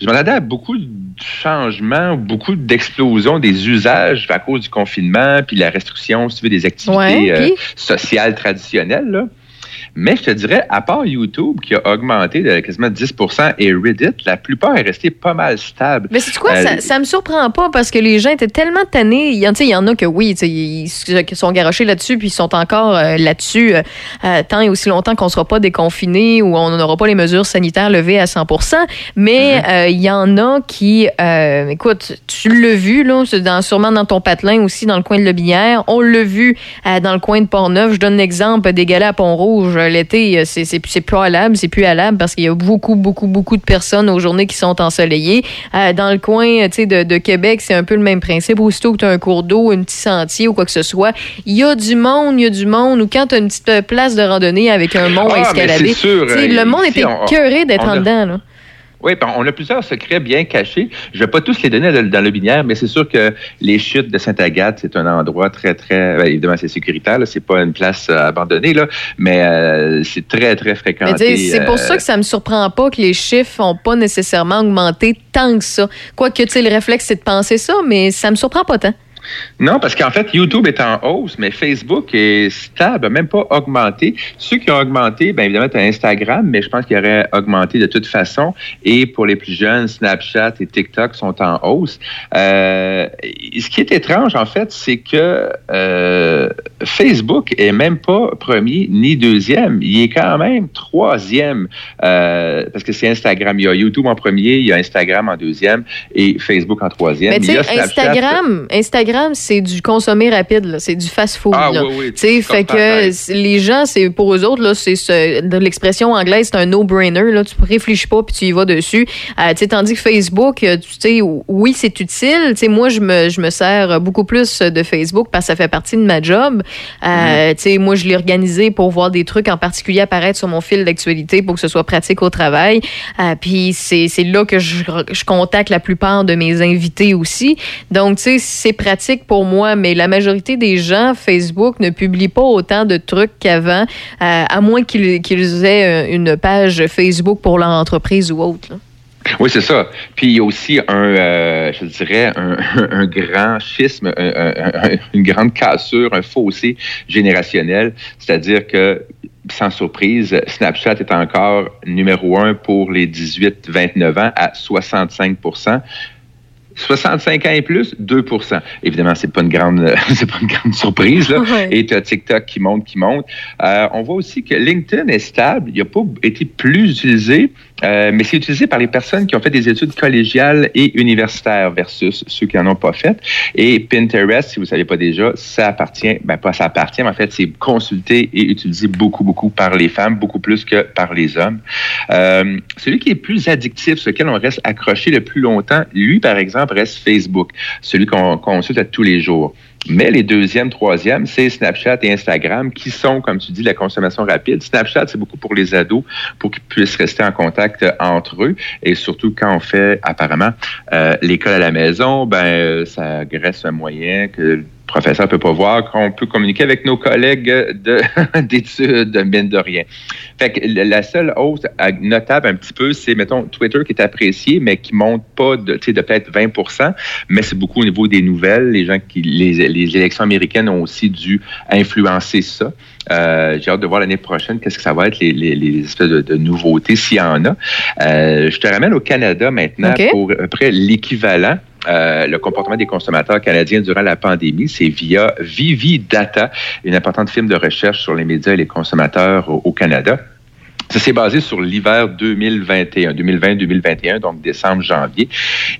Je m'attendais à beaucoup de changements, beaucoup d'explosions des usages à cause du confinement, puis la restriction, si tu veux, des activités Ouais, euh, sociales traditionnelles. Là. Mais je te dirais, à part YouTube, qui a augmenté de quasiment 10% et Reddit, la plupart est resté pas mal stable. Mais c'est quoi, Euh, ça, ça me surprend pas parce que les gens étaient tellement tannés. Il y, en- a que oui, ils, qui sont garochés là-dessus puis ils sont encore euh, là-dessus euh, euh, tant et aussi longtemps qu'on sera pas déconfinés ou on n'aura pas les mesures sanitaires levées à 100% Mais euh, il y en a qui, euh, écoute, tu l'as vu là, dans, sûrement dans ton patelin aussi dans le coin de Lobinière. On l'a vu euh, dans le coin de Port-Neuf. Je donne l'exemple des galas à Pont-Rouge. L'été, euh, c'est c'est c'est plus halable, c'est plus halable parce qu'il y a beaucoup, beaucoup, beaucoup de personnes aux journées qui sont ensoleillées. Euh, dans le coin euh, de, de Québec, c'est un peu le même principe. Aussitôt que tu as un cours d'eau, un petit sentier ou quoi que ce soit, il y a du monde, il y a du monde. Ou quand tu as une petite place de randonnée avec un mont Ah, à mais escalader, sûr, le monde était on- cœuré d'être en dedans. Là. Oui, ben, on a plusieurs secrets bien cachés. Je ne vais pas tous les donner dans le binaire, mais c'est sûr que les chutes de Sainte-Agathe, c'est un endroit très, très... ben, évidemment, c'est sécuritaire, c'est pas une place euh, abandonnée, là, mais euh, c'est très, très fréquenté. c'est pour euh, ça que ça me surprend pas que les chiffres n'ont pas nécessairement augmenté tant que ça. Quoique, tu sais, le réflexe, c'est de penser ça, mais ça me surprend pas tant. Non, parce qu'en fait, YouTube est en hausse, mais Facebook est stable, même pas augmenté. Ceux qui ont augmenté, bien évidemment, tu as Instagram, mais je pense qu'il aurait augmenté de toute façon. Et pour les plus jeunes, Snapchat et TikTok sont en hausse. Euh, ce qui est étrange, en fait, c'est que euh, Facebook est même pas premier ni deuxième. Il est quand même troisième, euh, parce que c'est Instagram. Il y a YouTube en premier, il y a Instagram en deuxième et Facebook en troisième. Mais tu sais, Snapchat. Instagram, Instagram, c'est du consommer rapide, c'est du fast-food. Ah, là. oui, oui, fait que les gens, c'est pour eux autres, là, c'est ce- de l'expression anglaise, c'est un no-brainer. Là, tu réfléchis pas puis tu y vas dessus. Euh, tandis que Facebook, euh, tu sais, oui, c'est utile. Tu sais, moi, je me, je me sers beaucoup plus de Facebook parce que ça fait partie de ma job. Euh, sais, moi, je l'ai organisé pour voir des trucs en particulier apparaître sur mon fil d'actualité pour que ce soit pratique au travail. Euh, puis c'est c'est là que je, je contacte la plupart de mes invités aussi. Donc, tu sais, c'est pratique pour moi, mais la majorité des gens, Facebook ne publie pas autant de trucs qu'avant, euh, à moins qu'ils aient euh, une page Facebook pour leur entreprise ou autre. Oui, c'est ça. Puis il y a aussi un, euh, je dirais, un, grand schisme, un- un- un- une grande cassure, un fossé générationnel. C'est-à-dire que, sans surprise, Snapchat est encore numéro un pour les 18-29 ans à 65 65 ans et plus, 2% Évidemment, c'est pas une grande, c'est pas une grande surprise. Là. Ouais. Et tu as TikTok qui monte, qui monte. Euh, on voit aussi que LinkedIn est stable. Il n'a pas été plus utilisé, euh, mais c'est utilisé par les personnes qui ont fait des études collégiales et universitaires versus ceux qui n'en ont pas fait. Et Pinterest, si vous ne savez pas déjà, ça appartient, ben pas ça appartient, mais en fait, c'est consulté et utilisé beaucoup, beaucoup par les femmes, beaucoup plus que par les hommes. Euh, celui qui est plus addictif, sur lequel on reste accroché le plus longtemps, lui, par exemple, reste Facebook, celui qu'on consulte à tous les jours. Mais les deuxièmes, troisièmes, c'est Snapchat et Instagram qui sont, comme tu dis, la consommation rapide. Snapchat, c'est beaucoup pour les ados, pour qu'ils puissent rester en contact euh, entre eux. Et surtout, quand on fait, apparemment, euh, l'école à la maison, ben, euh, ça graisse un moyen que professeur peut pas voir, qu'on peut communiquer avec nos collègues de- d'études, mine de rien. Fait que la seule hausse notable un petit peu, c'est, mettons, Twitter qui est apprécié, mais qui monte pas de, de peut-être 20% mais c'est beaucoup au niveau des nouvelles. Les gens qui, les, les élections américaines ont aussi dû influencer ça. Euh, J'ai hâte de voir l'année prochaine qu'est-ce que ça va être, les, les, les espèces de, de nouveautés, s'il y en a. Euh, je te ramène au Canada maintenant pour à peu près l'équivalent. Euh, le comportement des consommateurs canadiens durant la pandémie, c'est via Vivi Data, une importante firme de recherche sur les médias et les consommateurs au, au Canada. Ça s'est basé sur l'hiver 2021, 2020-2021, donc décembre-janvier.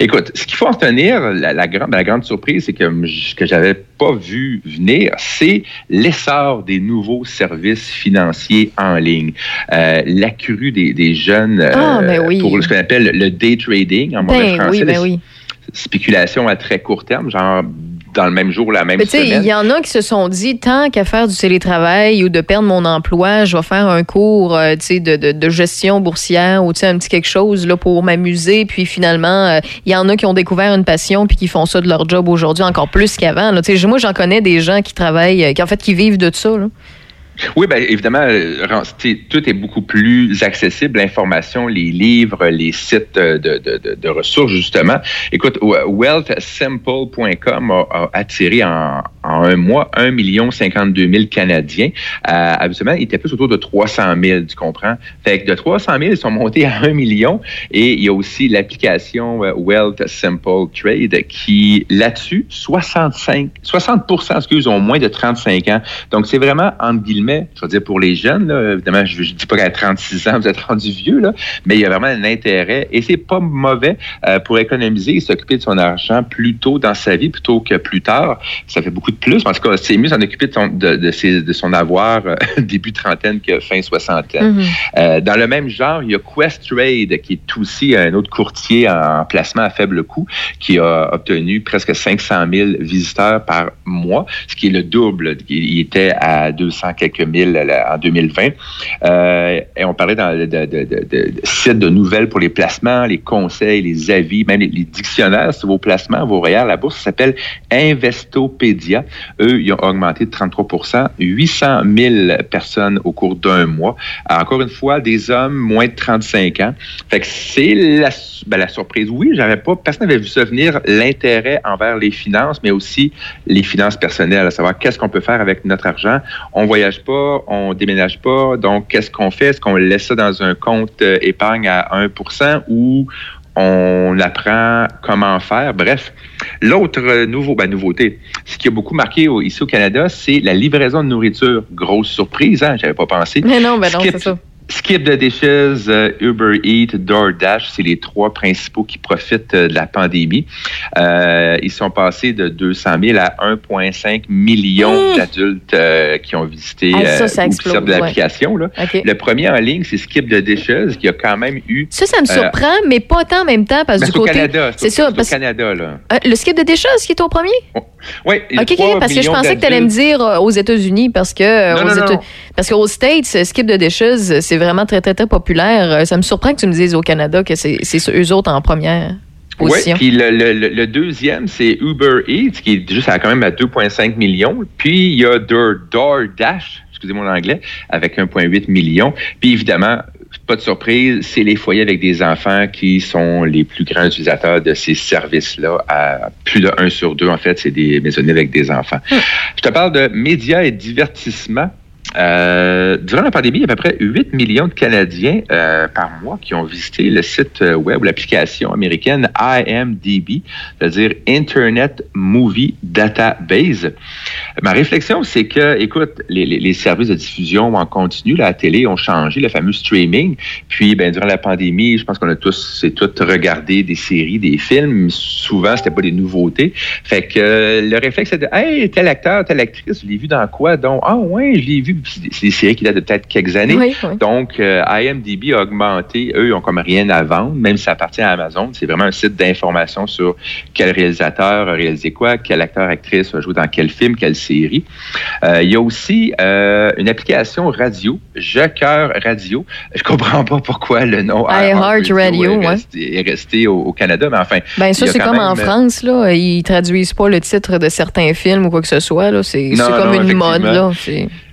Écoute, ce qu'il faut en retenir, la, la, grande, la grande surprise, c'est que ce que j'avais pas vu venir, c'est l'essor des nouveaux services financiers en ligne. Euh, L'accru des, des jeunes euh, Ah, ben oui. pour ce qu'on appelle le day trading en mauvais Ben français. oui, ben oui. Spéculation à très court terme, genre dans le même jour, la même Mais semaine. il y en a qui se sont dit, tant qu'à faire du télétravail ou de perdre mon emploi, je vais faire un cours euh, de, de, de gestion boursière ou un petit quelque chose là, pour m'amuser. Puis finalement, euh, il y en a qui ont découvert une passion puis qui font ça de leur job aujourd'hui encore plus qu'avant. Moi, j'en connais des gens qui travaillent, euh, qui en fait, qui vivent de ça. là. Oui, bien évidemment, euh, tout est beaucoup plus accessible, l'information, les livres, les sites euh, de, de, de, ressources, justement. Écoute, wealthsimple.com a, attiré en, en un mois 1 million 52 000 Canadiens. Euh, habituellement, il était plus autour de 300 000, tu comprends? Fait que de 300 000, ils sont montés à 1 million. Et il y a aussi l'application euh, Wealth Simple Trade qui, là-dessus, 65, 60% excuse, ont moins de 35 ans. Donc, c'est vraiment, entre guillemets, je veux dire, pour les jeunes, là, évidemment, je ne dis pas qu'à 36 ans, vous êtes rendu vieux, là, mais il y a vraiment un intérêt. Et c'est pas mauvais euh, pour économiser et s'occuper de son argent plus tôt dans sa vie plutôt que plus tard. Ça fait beaucoup de plus. En tout cas, c'est mieux s'en occuper de son, de, de, ses- de son avoir euh, début trentaine que fin soixantaine. Mhm. Euh, dans le même genre, il y a Questrade, qui est aussi un autre courtier en placement à faible coût, qui a obtenu presque 500 000 visiteurs par mois, ce qui est le double. Il il était à 200 quelques mille là, en 2020. Euh, et on parlait dans, de, sites de nouvelles pour les placements, les conseils, les avis, même les, dictionnaires sur vos placements, vos REER. La bourse s'appelle Investopedia. Eux, ils ont augmenté de 33% 800 000 personnes au cours d'un mois. Encore une fois, des hommes moins de 35 ans. Fait que c'est la, ben, la surprise. Oui, j'avais pas, personne n'avait vu ça venir, l'intérêt envers les finances, mais aussi les finances personnelles, à savoir qu'est-ce qu'on peut faire avec notre argent. On voyage pas, on déménage pas, donc qu'est-ce qu'on fait? Est-ce qu'on laisse ça dans un compte euh, épargne à 1% ou on apprend comment faire? Bref, l'autre euh, nouveau, ben, nouveauté, ce qui a beaucoup marqué au- ici au Canada, c'est la livraison de nourriture. Grosse surprise, hein? J'avais pas pensé. Mais non, ben non, c'est ça. Skip the Dishes, euh, Uber Eats, DoorDash, c'est les trois principaux qui profitent euh, de la pandémie. Euh, ils sont passés de 200 000 à 1,5 million Mmh. d'adultes euh, qui ont visité Ah, ça, euh, ça ouais. l'application. Le premier en ligne, c'est Skip the Dishes, qui a quand même eu... Ça, ça me euh, surprend, mais pas tant en même temps, parce ben, que c'est du au côté. Canada. C'est C'est ça, au parce Canada, là. Euh, le skip de déchets, qui est au premier? Oui, OK, OK, parce que je pensais que tu allais me dire euh, aux États-Unis, parce que euh, Non, aux non, non. parce qu'aux States, skip de déchets, c'est vraiment très, très, très populaire. Euh, Ça me surprend que tu me dises au Canada que c'est eux autres en première Oui, puis le, le- le- deuxième, c'est Uber Eats, qui est juste à quand même à 2,5 millions. Puis il y a Door- DoorDash, excusez mon anglais, avec 1,8 million. Puis évidemment, pas de surprise, c'est les foyers avec des enfants qui sont les plus grands utilisateurs de ces services-là. À plus de 1 sur 2, en fait, c'est des maisonnées avec des enfants. Je te parle de médias et divertissement. Euh, durant la pandémie, il y a à peu près 8 millions de Canadiens euh, par mois qui ont visité le site euh, web ou l'application américaine IMDB, c'est-à-dire Internet Movie Database. Ma réflexion, c'est que, écoute, les, les- les services de diffusion en continu, la télé, ont changé, le fameux streaming. Puis, ben, durant la pandémie, je pense qu'on a tous, c'est tout regardé des séries, des films. Souvent, c'était pas des nouveautés. Fait que euh, le réflexe, c'est de, hey, tel acteur, telle actrice, je l'ai vu dans quoi? Donc, ah ouais, je l'ai vu. C'est des séries qui datent de peut-être quelques années. Oui, oui. Donc, euh, IMDb a augmenté. Eux, ils ont comme rien à vendre, même si ça appartient à Amazon. C'est vraiment un site d'information sur quel réalisateur a réalisé quoi, quel acteur, actrice a joué dans quel film, quelle série. Euh, il y a aussi euh, une application radio, Je Cœur Radio. Je comprends pas pourquoi le nom iHeart Radio, est ouais. resté, est resté au, au Canada, mais enfin. Ben ça, c'est comme en France, là. Ils traduisent pas le titre de certains films ou quoi que ce soit, là. C'est comme non, une mode, là.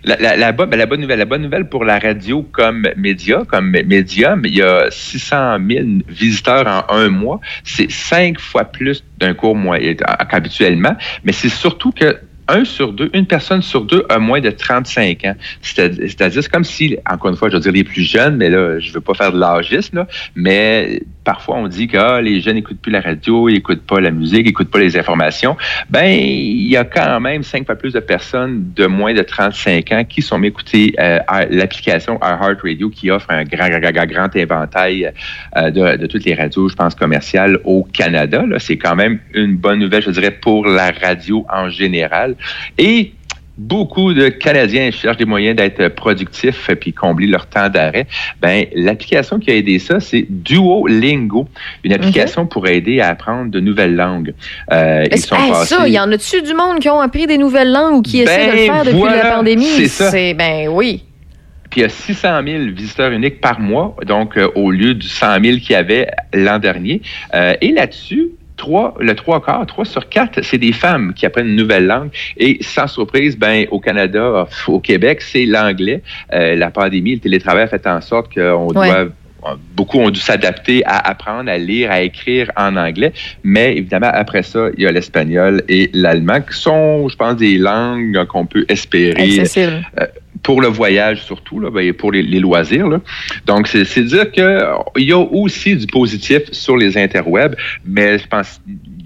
La, la, la, bonne, ben, la bonne nouvelle, la bonne nouvelle pour la radio comme média, comme médium, il y a 600 000 visiteurs en un mois. C'est cinq fois plus d'un cours moyen qu'habituellement. Mais c'est surtout que un sur deux, une personne sur deux a moins de 35 ans. C'est- C'est-à-dire, c'est comme si, encore une fois, je veux dire les plus jeunes, mais là, je veux pas faire de l'âgisme, mais parfois on dit que ah, les jeunes n'écoutent plus la radio, ils n'écoutent pas la musique, n'écoutent pas les informations. Ben, il y a quand même cinq fois plus de personnes de moins de 35 ans qui sont écoutées euh, à l'application iHeartRadio qui offre un grand, grand, grand, éventail euh, de, de toutes les radios, je pense, commerciales au Canada. C'est quand même une bonne nouvelle, je dirais, pour la radio en général. Et beaucoup de Canadiens cherchent des moyens d'être productifs et puis combler leur temps d'arrêt. Ben, l'application qui a aidé ça, c'est Duolingo, une application pour aider à apprendre de nouvelles langues. Euh, ils sont Hey, passés- ça, il y en a-tu du monde qui ont appris des nouvelles langues ou qui essaient de le Ben, faire depuis voilà, la pandémie? c'est ça. Ben oui. Puis il y a 600 000 visiteurs uniques par mois, donc euh, au lieu du 100 000 qu'il y avait l'an dernier. Euh, et là-dessus, trois, le trois quarts, trois sur quatre, c'est des femmes qui apprennent une nouvelle langue. Et sans surprise, ben au Canada, au Québec, c'est l'anglais. Euh, la pandémie, le télétravail a fait en sorte qu'on Ouais. doit Beaucoup ont dû s'adapter à apprendre à lire, à écrire en anglais, mais évidemment, après ça, il y a l'espagnol et l'allemand, qui sont, je pense, des langues qu'on peut espérer Accessible. euh, pour le voyage surtout, là, ben, et pour les, les loisirs. Là. Donc, c'est dire qu'il y a aussi du positif sur les interwebs, mais je pense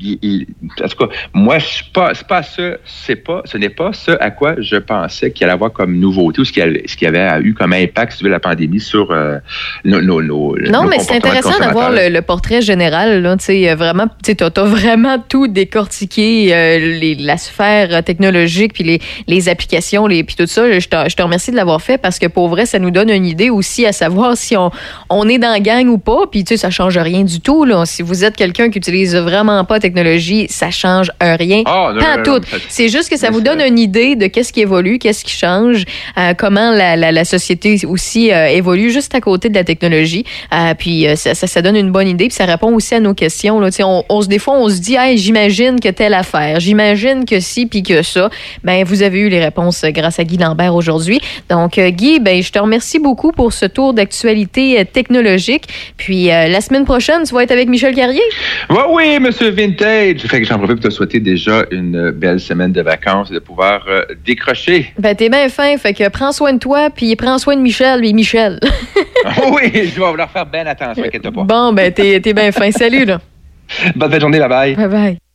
il en tout cas, moi, je suis pas, ce, c'est pas, ce n'est pas ce à quoi je pensais qu'il allait avoir comme nouveauté ou ce qui, allait- ce qui avait eu comme impact veux, la pandémie sur euh, nos, nos, nos- Non, nos mais c'est intéressant d'avoir le, le portrait général. Là, vraiment, tu t'as vraiment tout décortiqué, euh, les- la sphère technologique, puis les, les applications, les, puis tout ça. Je te, remercie de l'avoir fait parce que pour vrai, ça nous donne une idée aussi à savoir si on, on est dans la gang ou pas. Puis tu sais, ça change rien du tout. Là. Si vous êtes quelqu'un qui utilise vraiment pas la technologie, ça change rien. Ah, non, pas non, tout. C'est juste que ça vous donne une idée de qu'est-ce qui évolue, qu'est-ce qui change, euh, comment la, la, la société aussi euh, évolue juste à côté de la technologie. Euh, puis ça, ça, ça donne une bonne idée, puis ça répond aussi à nos questions. Là. On, on, se- des fois, on se dit, hey, j'imagine que telle affaire, j'imagine que ci, puis que ça. Ben, vous avez eu les réponses grâce à Guy Lambert aujourd'hui. Donc, euh, Guy, ben, je te remercie beaucoup pour ce tour d'actualité euh, technologique. Puis euh, la semaine prochaine, tu vas être avec Michel Carrier. Oui, oui, monsieur Vintage. Fait que j'en profite pour te souhaiter déjà une belle semaine de vacances et de pouvoir euh, décrocher. Ben, t'es bien fin, fait que prends soin de toi, puis prends soin de Michel, puis Michel. oui, je vais leur faire bien attention, inquiète pas. Bon, ben, t'es t'es bien fin. Salut, là. Bonne journée, bye bye. Bye bye.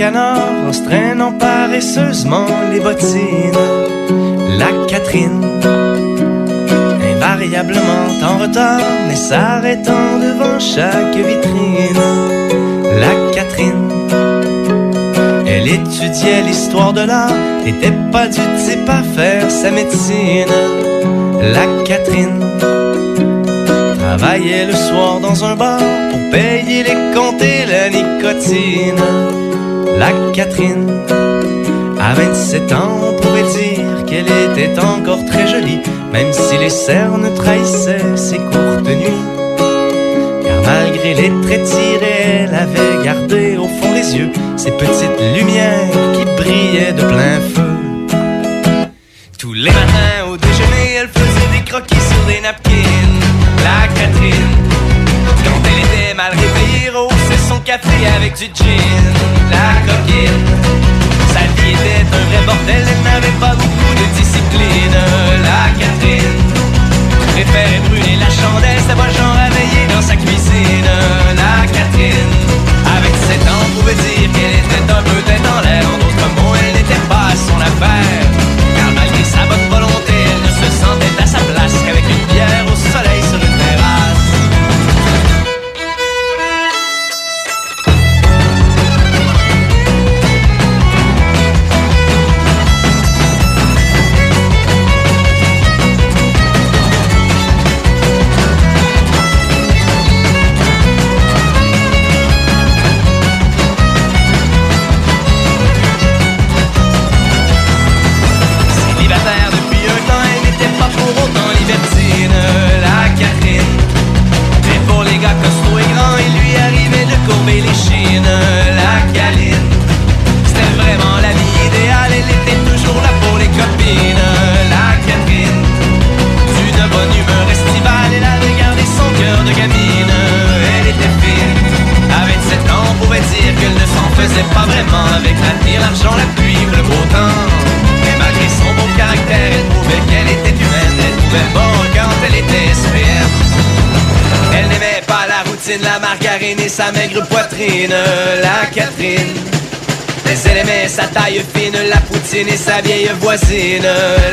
En se paresseusement les bottines. La Catherine, invariablement en retard, mais s'arrêtant devant chaque vitrine. La Catherine, elle étudiait l'histoire de l'art, n'était pas du type à faire sa médecine. La Catherine travaillait le soir dans un bar pour payer les comptes et la nicotine. La Catherine, à 27 ans, on pourrait dire qu'elle était encore très jolie, même si les cernes trahissaient ses courtes nuits. Car malgré les traits tirés, elle avait gardé au fond des yeux ces petites lumières qui brillaient de plein feu. Avec du gin. La coquine, sa vie était un vrai bordel, elle n'avait pas beaucoup de discipline. La Catherine, préférait brûler la chandelle, sa voix genre à veiller dans sa cuisine. La Catherine, avec 7 ans, on pouvait dire qu'elle était un peu tête en l'air. Catherine. Elle aimait sa taille fine, la poutine et sa vieille voisine,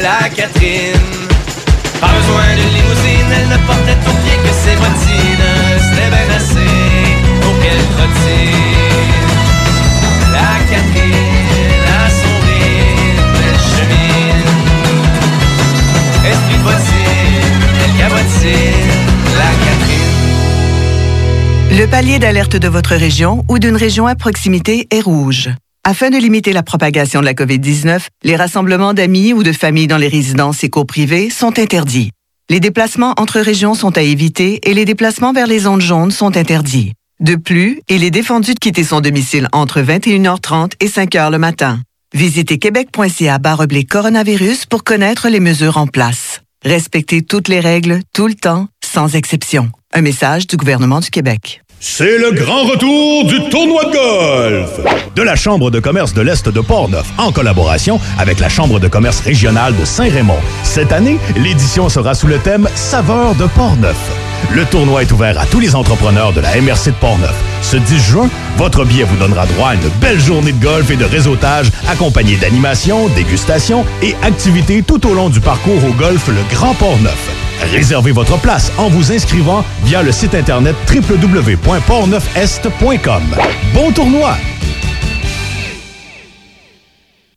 la Catherine. Pas besoin de limousine, elle ne portait au pied que ses bottines. C'était bien assez pour qu'elle trottine. Palier d'alerte de votre région ou d'une région à proximité est rouge. Afin de limiter la propagation de la COVID-19, les rassemblements d'amis ou de familles dans les résidences et cours sont interdits. Les déplacements entre régions sont à éviter et les déplacements vers les zones jaunes sont interdits. De plus, il est défendu de quitter son domicile entre 21h30 et 5h le matin. Visitez québec.ca oblique coronavirus pour connaître les mesures en place. Respectez toutes les règles, tout le temps, sans exception. Un message du gouvernement du Québec. C'est le grand retour du tournoi de golf de la Chambre de commerce de l'Est de Portneuf en collaboration avec la Chambre de commerce régionale de Saint-Raymond. Cette année, l'édition sera sous le thème Saveur de Portneuf. Le tournoi est ouvert à tous les entrepreneurs de la MRC de Portneuf. Ce 10 juin, votre billet vous donnera droit à une belle journée de golf et de réseautage accompagnée d'animations, dégustations et activités tout au long du parcours au golf Le Grand Portneuf. Réservez votre place en vous inscrivant via le site internet www.portneufest.com. Bon tournoi!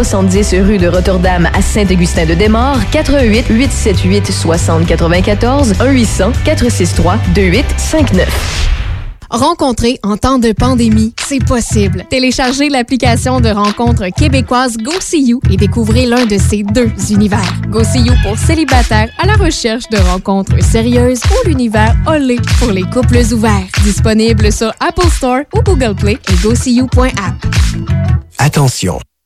270 rue de Rotterdam à Saint-Augustin-de-Desmaures, 88 878 6094 1 800 463 2859. Rencontrer en temps de pandémie, c'est possible. Téléchargez l'application de rencontre québécoise GoSeeYou et découvrez l'un de ces deux univers. GoSeeYou pour célibataires à la recherche de rencontres sérieuses ou l'univers Olé pour les couples ouverts. Disponible sur Apple Store ou Google Play et GoSeeYou.app. Attention,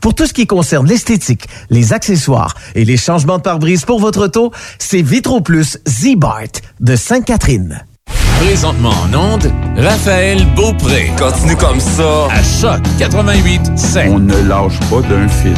Pour tout ce qui concerne l'esthétique, les accessoires et les changements de pare-brise pour votre auto, c'est Vitro Plus Z-Bart de Sainte-Catherine. Présentement en onde, Raphaël Beaupré. Continue comme ça. À Choc 88 5. On ne lâche pas d'un fil.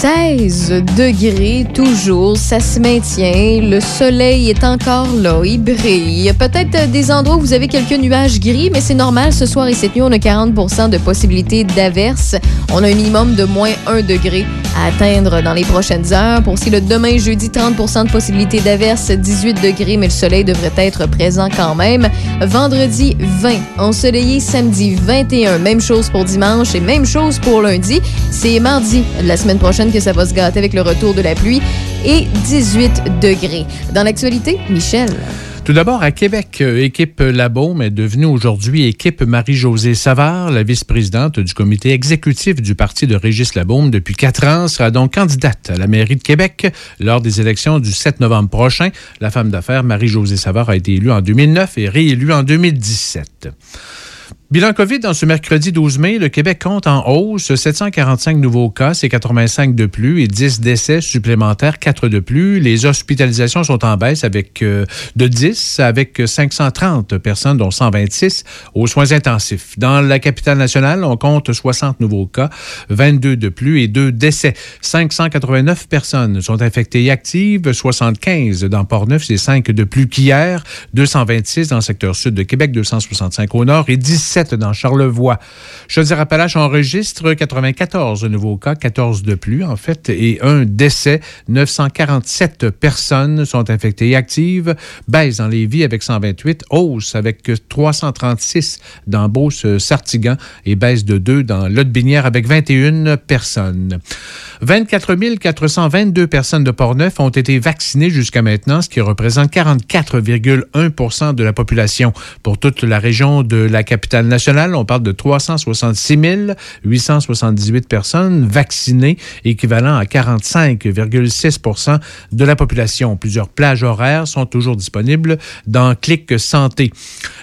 16 degrés toujours, ça se maintient. Le soleil est encore là, il brille. Peut-être des endroits où vous avez quelques nuages gris, mais c'est normal. Ce soir et cette nuit, on a 40% de possibilité d'averse. On a un minimum de moins 1 degré à atteindre dans les prochaines heures. Pour si le demain, jeudi, 30 de possibilité d'averse, 18 degrés, mais le soleil devrait être présent quand même. Vendredi, 20. Ensoleillé samedi, 21. Même chose pour dimanche et même chose pour lundi. C'est mardi la semaine prochaine que ça va se gâter avec le retour de la pluie et 18 degrés. Dans l'actualité, Michel. Tout d'abord, à Québec, euh, équipe Labaume est devenue aujourd'hui équipe Marie-Josée Savard, la vice-présidente du comité exécutif du parti de Régis Labaume depuis quatre ans, sera donc candidate à la mairie de Québec lors des élections du 7 novembre prochain. La femme d'affaires Marie-Josée Savard a été élue en 2009 et réélue en 2017. Bilan COVID dans ce mercredi 12 mai, le Québec compte en hausse 745 nouveaux cas, c'est 85 de plus et 10 décès supplémentaires, 4 de plus. Les hospitalisations sont en baisse avec euh, de 10 avec 530 personnes dont 126 aux soins intensifs. Dans la capitale nationale, on compte 60 nouveaux cas, 22 de plus et 2 décès. 589 personnes sont infectées et actives, 75 dans Port-Neuf, c'est 5 de plus qu'hier, 226 dans le secteur sud de Québec, 265 au nord et 17 dans Charlevoix. Chaudière-Appalaches enregistre 94 nouveaux cas, 14 de plus en fait, et un décès. 947 personnes sont infectées et actives. Baisse dans les vies avec 128, hausse avec 336 dans Beauce-Sartigan et baisse de 2 dans Lotte-Binière avec 21 personnes. 24 422 personnes de Portneuf ont été vaccinées jusqu'à maintenant, ce qui représente 44,1 de la population. Pour toute la région de la capitale on parle de 366 878 personnes vaccinées, équivalent à 45,6% de la population. Plusieurs plages horaires sont toujours disponibles dans Clic Santé.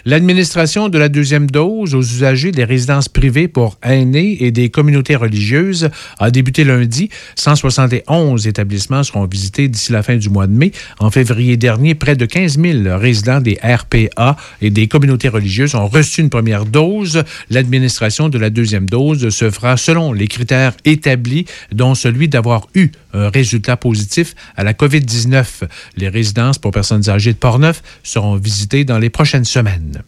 L'administration de la deuxième dose aux usagers des résidences privées pour aînés et des communautés religieuses a débuté lundi. 171 établissements seront visités d'ici la fin du mois de mai. En février dernier, près de 15 000 résidents des RPA et des communautés religieuses ont reçu une première dose. L'administration de la deuxième dose se fera selon les critères établis, dont celui d'avoir eu un résultat positif à la COVID-19. Les résidences pour personnes âgées de Portneuf seront visitées dans les prochaines semaines.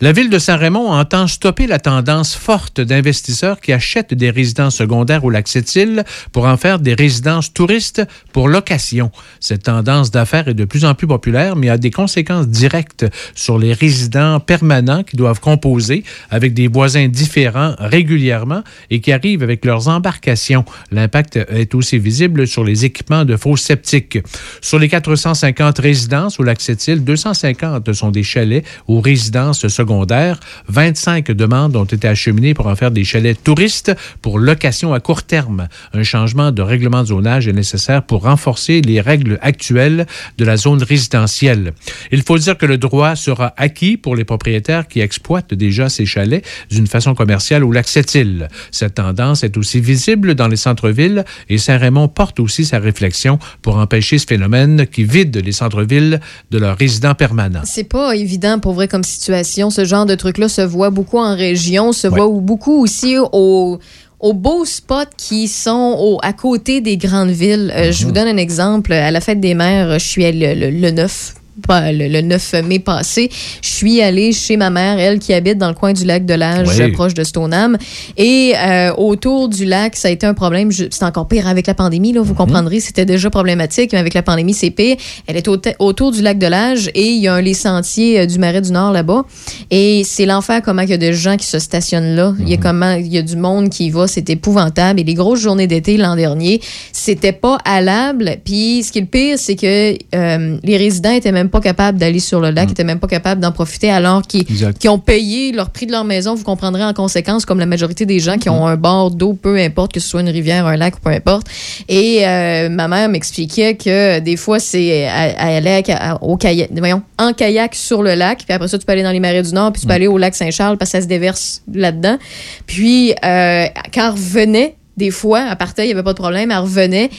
La ville de Saint-Raymond entend stopper la tendance forte d'investisseurs qui achètent des résidences secondaires au lac Sept-Îles pour en faire des résidences touristes pour location. Cette tendance d'affaires est de plus en plus populaire, mais a des conséquences directes sur les résidents permanents qui doivent composer avec des voisins différents régulièrement et qui arrivent avec leurs embarcations. L'impact est aussi visible sur les équipements de faux sceptiques. Sur les 450 résidences au lac Sept-Îles, 250 sont des chalets ou résidences secondaires secondaire. 25 demandes ont été acheminées pour en faire des chalets touristes pour location à court terme. Un changement de règlement de zonage est nécessaire pour renforcer les règles actuelles de la zone résidentielle. Il faut dire que le droit sera acquis pour les propriétaires qui exploitent déjà ces chalets d'une façon commerciale ou lac île Cette tendance est aussi visible dans les centres-villes et Saint-Raymond porte aussi sa réflexion pour empêcher ce phénomène qui vide les centres-villes de leurs résidents permanents. C'est pas évident pour vrai comme situation ce genre de truc-là se voit beaucoup en région, se voit beaucoup aussi au aux beaux spots qui sont à côté des grandes villes. Euh, je vous mhm. donne un exemple. À la fête des mères, je suis le, le, le 9 le, 9 mai passé, je suis allée chez ma mère, elle qui habite dans le coin du lac de l'Age, proche de Stoneham. Et euh, autour du lac, ça a été un problème. C'est encore pire avec la pandémie, là, vous mhm. comprendrez. C'était déjà problématique, mais avec la pandémie, c'est pire. Elle est autour du lac de l'Age et il y a un, les sentiers euh, du Marais du Nord là-bas. Et c'est l'enfer comment il y a des gens qui se stationnent là. Il y a mhm. comment il y a du monde qui y va. C'est épouvantable. Et les grosses journées d'été l'an dernier, c'était pas halable. Puis ce qui est le pire, c'est que euh, les résidents étaient même pas capables d'aller sur le lac, mm. étaient même pas capables d'en profiter alors qu'ils ont payé leur prix de leur maison. Vous comprendrez en conséquence, comme la majorité des gens qui ont mm. un bord d'eau, peu importe que ce soit une rivière, un lac, peu importe. Et euh, ma mère m'expliquait que des fois, c'est elle allait au kayak, voyons, en kayak sur le lac, puis après ça, tu peux aller dans les marais du Nord, puis tu peux mm. aller au lac Saint-Charles parce que ça se déverse là-dedans. Puis euh, quand revenait, des fois, à partir, il n'y avait pas de problème, elle revenait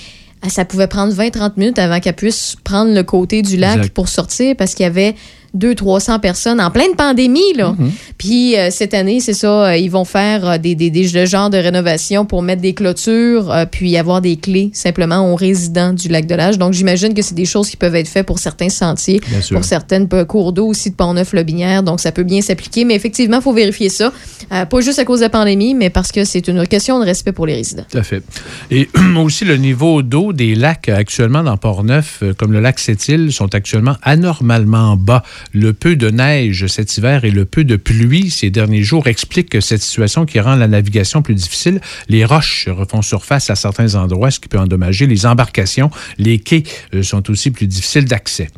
ça pouvait prendre 20-30 minutes avant qu'elle puisse prendre le côté du lac pour sortir parce qu'il y avait 200-300 personnes en pleine pandémie. Là. Mhm. Puis euh, cette année, c'est ça, euh, ils vont faire euh, des, des, des, genres de rénovation pour mettre des clôtures, puis avoir des clés simplement aux résidents du lac de l'Âge. Donc j'imagine que c'est des choses qui peuvent être faites pour certains sentiers, pour certaines cours d'eau aussi de Pont-Neuf-Lobinière. Donc ça peut bien s'appliquer. Mais effectivement, il faut vérifier ça. pas juste à cause de la pandémie, mais parce que c'est une question de respect pour les résidents. Tout à fait. Et aussi le niveau d'eau des lacs actuellement dans Port-Neuf, comme le lac Sept-Îles, sont actuellement anormalement bas. Le peu de neige cet hiver et le peu de pluie ces derniers jours expliquent cette situation qui rend la navigation plus difficile. Les roches refont surface à certains endroits, ce qui peut endommager les embarcations. Les quais euh, sont aussi plus difficiles d'accès.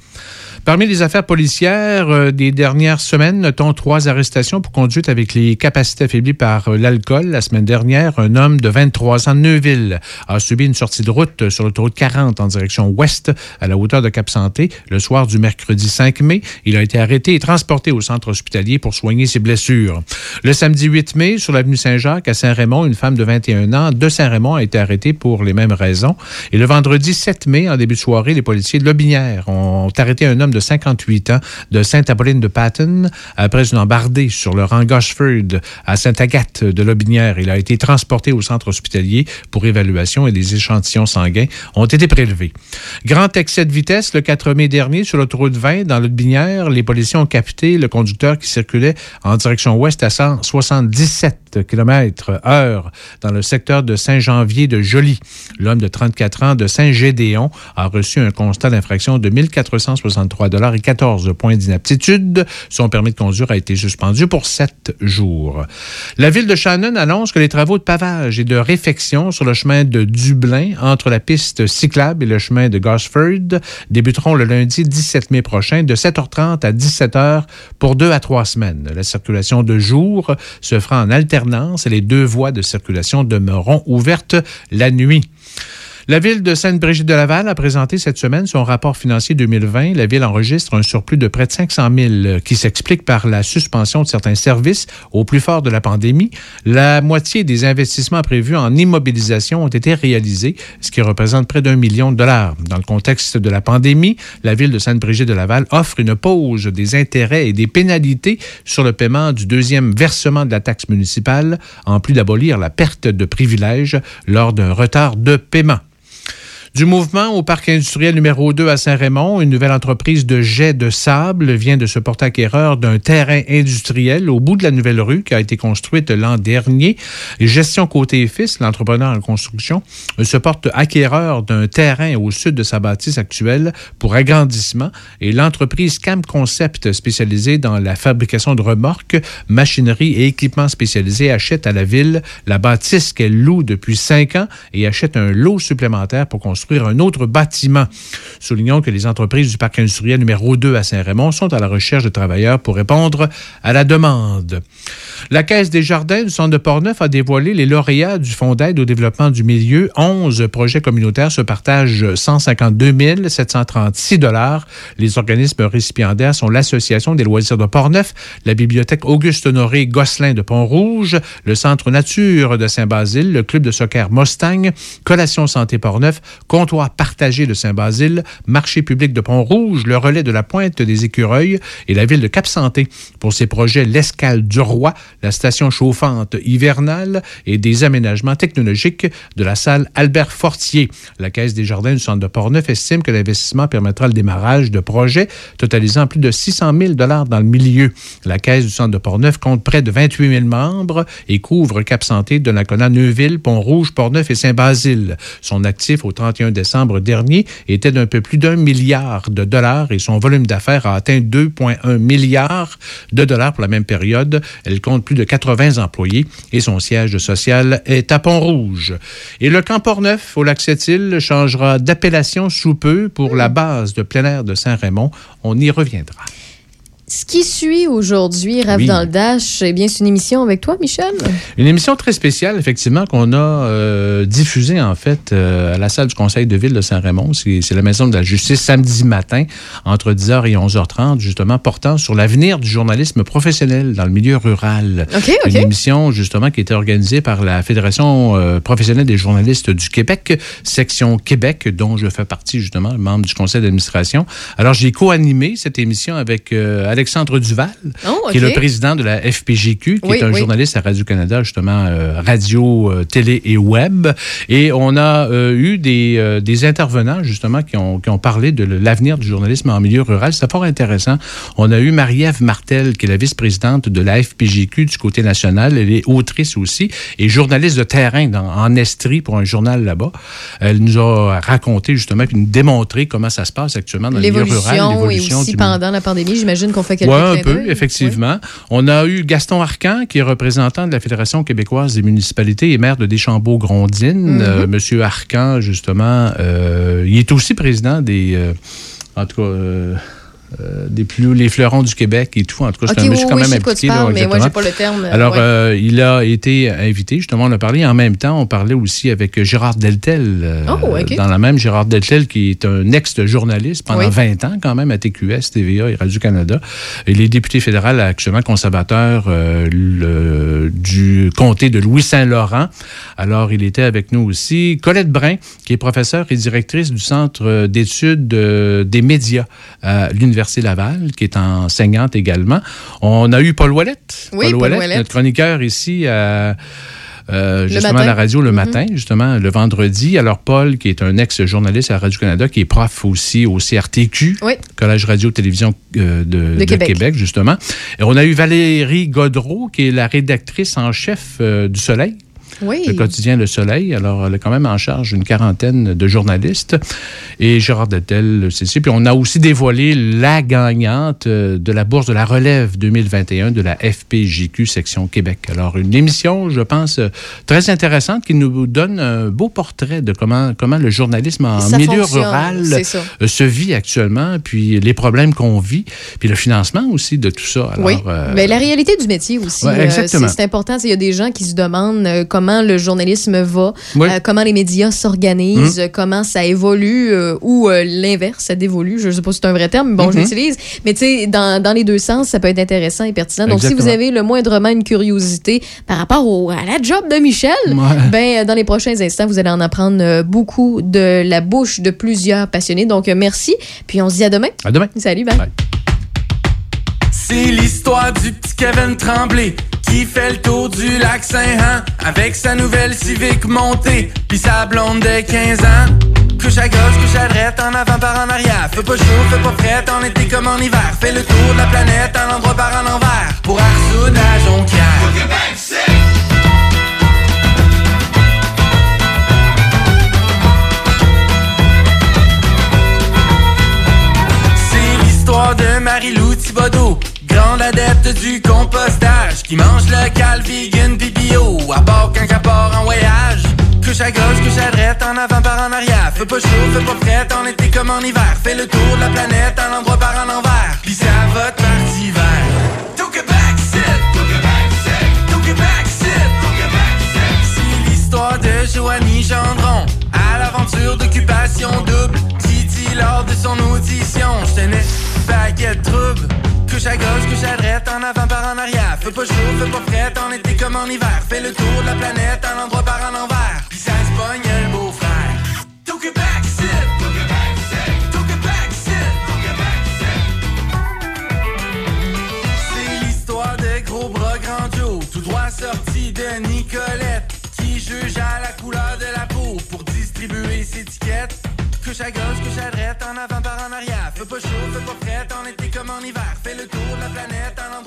Parmi les affaires policières euh, des dernières semaines, notons trois arrestations pour conduite avec les capacités affaiblies par euh, l'alcool. La semaine dernière, un homme de 23 ans Neuville a subi une sortie de route sur l'autoroute 40 en direction ouest à la hauteur de Cap-Santé le soir du mercredi 5 mai. Il a été arrêté et transporté au centre hospitalier pour soigner ses blessures. Le samedi 8 mai, sur l'avenue Saint-Jacques à Saint-Raymond, une femme de 21 ans de Saint-Raymond a été arrêtée pour les mêmes raisons. Et le vendredi 7 mai, en début de soirée, les policiers de Lobinière ont arrêté un homme de 58 ans de Sainte-Apolline de Patton après une embardée sur le rang Gosford à Sainte-Agathe de Lobinière. Il a été transporté au centre hospitalier pour évaluation et des échantillons sanguins ont été prélevés. Grand excès de vitesse le 4 mai dernier sur l'autoroute 20 dans le Binière. Les policiers ont capté le conducteur qui circulait en direction ouest à 177 km heure dans le secteur de Saint-Janvier de Joly. L'homme de 34 ans de Saint-Gédéon a reçu un constat d'infraction de 1463 dollars et 14 points d'inaptitude. Son permis de conduire a été suspendu pour sept jours. La ville de Shannon annonce que les travaux de pavage et de réfection sur le chemin de Dublin entre la piste cyclable et le chemin de Gosford débuteront le lundi 17 mai prochain de 7h30 à 17h pour deux à trois semaines. La circulation de jour se fera en alternance et les deux voies de circulation demeureront ouvertes la nuit. La ville de Sainte-Brigitte-de-Laval a présenté cette semaine son rapport financier 2020. La ville enregistre un surplus de près de 500 000 qui s'explique par la suspension de certains services au plus fort de la pandémie. La moitié des investissements prévus en immobilisation ont été réalisés, ce qui représente près d'un million de dollars. Dans le contexte de la pandémie, la ville de Sainte-Brigitte-de-Laval offre une pause des intérêts et des pénalités sur le paiement du deuxième versement de la taxe municipale, en plus d'abolir la perte de privilèges lors d'un retard de paiement. Du mouvement au parc industriel numéro 2 à Saint-Raymond, une nouvelle entreprise de jet de sable vient de se porter acquéreur d'un terrain industriel au bout de la nouvelle rue qui a été construite l'an dernier. Gestion Côté Fils, l'entrepreneur en construction, se porte acquéreur d'un terrain au sud de sa bâtisse actuelle pour agrandissement et l'entreprise Cam Concept spécialisée dans la fabrication de remorques, machinerie et équipements spécialisés achète à la ville la bâtisse qu'elle loue depuis cinq ans et achète un lot supplémentaire pour construire un autre bâtiment. Soulignons que les entreprises du parc industriel numéro 2 à Saint-Raymond sont à la recherche de travailleurs pour répondre à la demande. La Caisse des jardins du centre de Portneuf a dévoilé les lauréats du Fonds d'aide au développement du milieu. 11 projets communautaires se partagent 152 736 dollars. Les organismes récipiendaires sont l'Association des loisirs de Portneuf, la Bibliothèque Auguste-Honoré Gosselin de Pont-Rouge, le Centre Nature de Saint-Basile, le Club de soccer Mustang, Collation Santé Portneuf, Comptoir partagé de Saint-Basile, Marché public de Pont-Rouge, le relais de la Pointe des Écureuils et la ville de Cap-Santé. Pour ces projets, l'Escale du Roi, la station chauffante hivernale et des aménagements technologiques de la salle Albert Fortier. La Caisse des jardins du centre de Portneuf estime que l'investissement permettra le démarrage de projets totalisant plus de 600 000 dans le milieu. La Caisse du centre de Portneuf compte près de 28 000 membres et couvre Cap-Santé, Donnacona, Neuville, Pont-Rouge, Portneuf et Saint-Basile. Son actif au 31 décembre dernier était d'un peu plus d'un milliard de dollars et son volume d'affaires a atteint 2,1 milliards de dollars pour la même période. Elle compte plus de 80 employés et son siège social est à Pont-Rouge. Et le camp Port-Neuf au lac Sept-Îles changera d'appellation sous peu pour la base de plein air de Saint-Raymond. On y reviendra. Ce qui suit aujourd'hui, Rave Oui. dans le Dash, eh bien, c'est une émission avec toi, Michel. Une émission très spéciale, effectivement, qu'on a euh, diffusée, en fait, euh, à la salle du Conseil de ville de Saint-Raymond. C'est la Maison de la Justice, samedi matin, entre 10h et 11h30, justement, portant sur l'avenir du journalisme professionnel dans le milieu rural. OK, OK. Une émission, justement, qui était organisée par la Fédération euh, professionnelle des journalistes du Québec, section Québec, dont je fais partie, justement, membre du conseil d'administration. Alors, j'ai co-animé cette émission avec Alexandre Duval, Oh, qui est le président de la FPJQ, qui Oui, est un oui. journaliste à Radio-Canada, justement, euh, radio, euh, télé et web. Et on a euh, eu des, des intervenants, justement, qui ont, qui ont parlé de l'avenir du journalisme en milieu rural. C'était fort intéressant. On a eu Marie-Ève Martel, qui est la vice-présidente de la FPJQ du côté national. Elle est autrice aussi et journaliste de terrain dans- en Estrie pour un journal là-bas. Elle nous a raconté, justement, puis nous démontré comment ça se passe actuellement dans le milieu rural. L'évolution et aussi pendant la pandémie, j'imagine qu'on fait quelques oui, un peu, effectivement. On a eu Gaston Arcan, qui est représentant de la Fédération québécoise des municipalités et maire de Deschambault-Grondines. Euh, Monsieur Arcan, justement, euh, il est aussi président des... euh, en tout cas... euh, des plus, les fleurons du Québec et tout. En tout cas, Ok, je suis oui, quand oui, même impliqué. là, mais moi, pas le terme, Alors, ouais. euh, il a été invité, justement, on a parlé. En même temps, on parlait aussi avec Gérard Deltel. euh, Oh, ok. Dans la même, Gérard Deltel, qui est un ex-journaliste pendant Oui. 20 ans, quand même, à TQS, TVA et Radio-Canada. Il est député fédéral, actuellement conservateur le- du comté de Louis-Saint-Laurent. Alors, il était avec nous aussi. Colette Brun, qui est professeure et directrice du Centre d'études des médias à l'Université Laval, qui est enseignante également. On a eu Paul Ouellette. Oui, Paul Ouellette. notre chroniqueur ici à... euh, Le justement à la radio le Mhm. matin, justement, le vendredi. Alors, Paul, qui est un ex-journaliste à Radio-Canada, qui est prof aussi au CRTQ, Oui. Collège Radio-Télévision euh, de, De de Québec. Québec. justement. Et on a eu Valérie Godreau, qui est la rédactrice en chef euh, du Soleil. Oui. Le quotidien Le Soleil. Alors, elle est quand même en charge d'une quarantaine de journalistes. Et Gérard Dettel, c'est ça. Puis on a aussi dévoilé la gagnante euh, de la bourse de la relève 2021 de la FPJQ section Québec. Alors, une émission, je pense, euh, très intéressante qui nous donne un beau portrait de comment, comment le journalisme en Ça milieu rural euh, se vit actuellement, puis les problèmes qu'on vit, puis le financement aussi de tout ça. Alors, oui, euh, mais la réalité du métier aussi, Ouais, exactement. c'est c'est important. Il y a des gens qui se demandent euh, comment le journalisme va, Oui. euh, comment les médias s'organisent, Mhm. euh, comment ça évolue euh, ou euh, l'inverse, ça dévolue. Je ne sais pas si c'est un vrai terme, mais bon, je Mhm. l'utilise. Mais tu sais, dans, dans les deux sens, ça peut être intéressant et pertinent. Donc, si vous avez le moindrement une curiosité par rapport au- à la job de Michel, Ouais. ben, dans les prochains instants, vous allez en apprendre beaucoup de la bouche de plusieurs passionnés. Donc, merci. Puis, on se dit à demain. À demain. Salut, bye. C'est l'histoire du petit Kevin Tremblay qui fait le tour du lac Saint-Han avec sa nouvelle Civic montée puis sa blonde de 15 ans. Couche à gauche, couche à droite, en avant par en arrière. Fais pas chaud, fais pas frais, en été comme en hiver. Fais le tour de la planète, un endroit par en envers. Pour Arsoud à Jonquière. C'est l'histoire de Marie-Lou Thibodeau, grande adepte du compostage, qui mange local, vegan, pis bio, à part quand elle part en voyage. Couche à gauche, couche à droite, en avant par en arrière. Fais pas chaud, fais pas frais, en été comme en hiver. Fais le tour de la planète, un endroit par en envers. Pis ça va te partir hiver. Took it back, sit. Took it back, sit. Took it back, sit. Took it back. C'est l'histoire de Joanie Gendron, à l'aventure d'occupation double. Titi lors de son audition, je tenais paquet de troubles. Couche à gauche, couche à en avant par en arrière. Fais pas chaud, fais pas frais, en été comme en hiver. Fais le tour de la planète, un endroit par en envers. Pis ça se pogne le beau-frère. Took it back, sit. L'histoire de gros bras grandios, tout droit sorti de Nicolette, qui juge à la couleur de la peau pour distribuer ses étiquettes. Couche à gauche, couche à en avant par en arrière. Fais pas chaud, fais pas en hiver. Fais le tour de la planète, un endroit par en envers.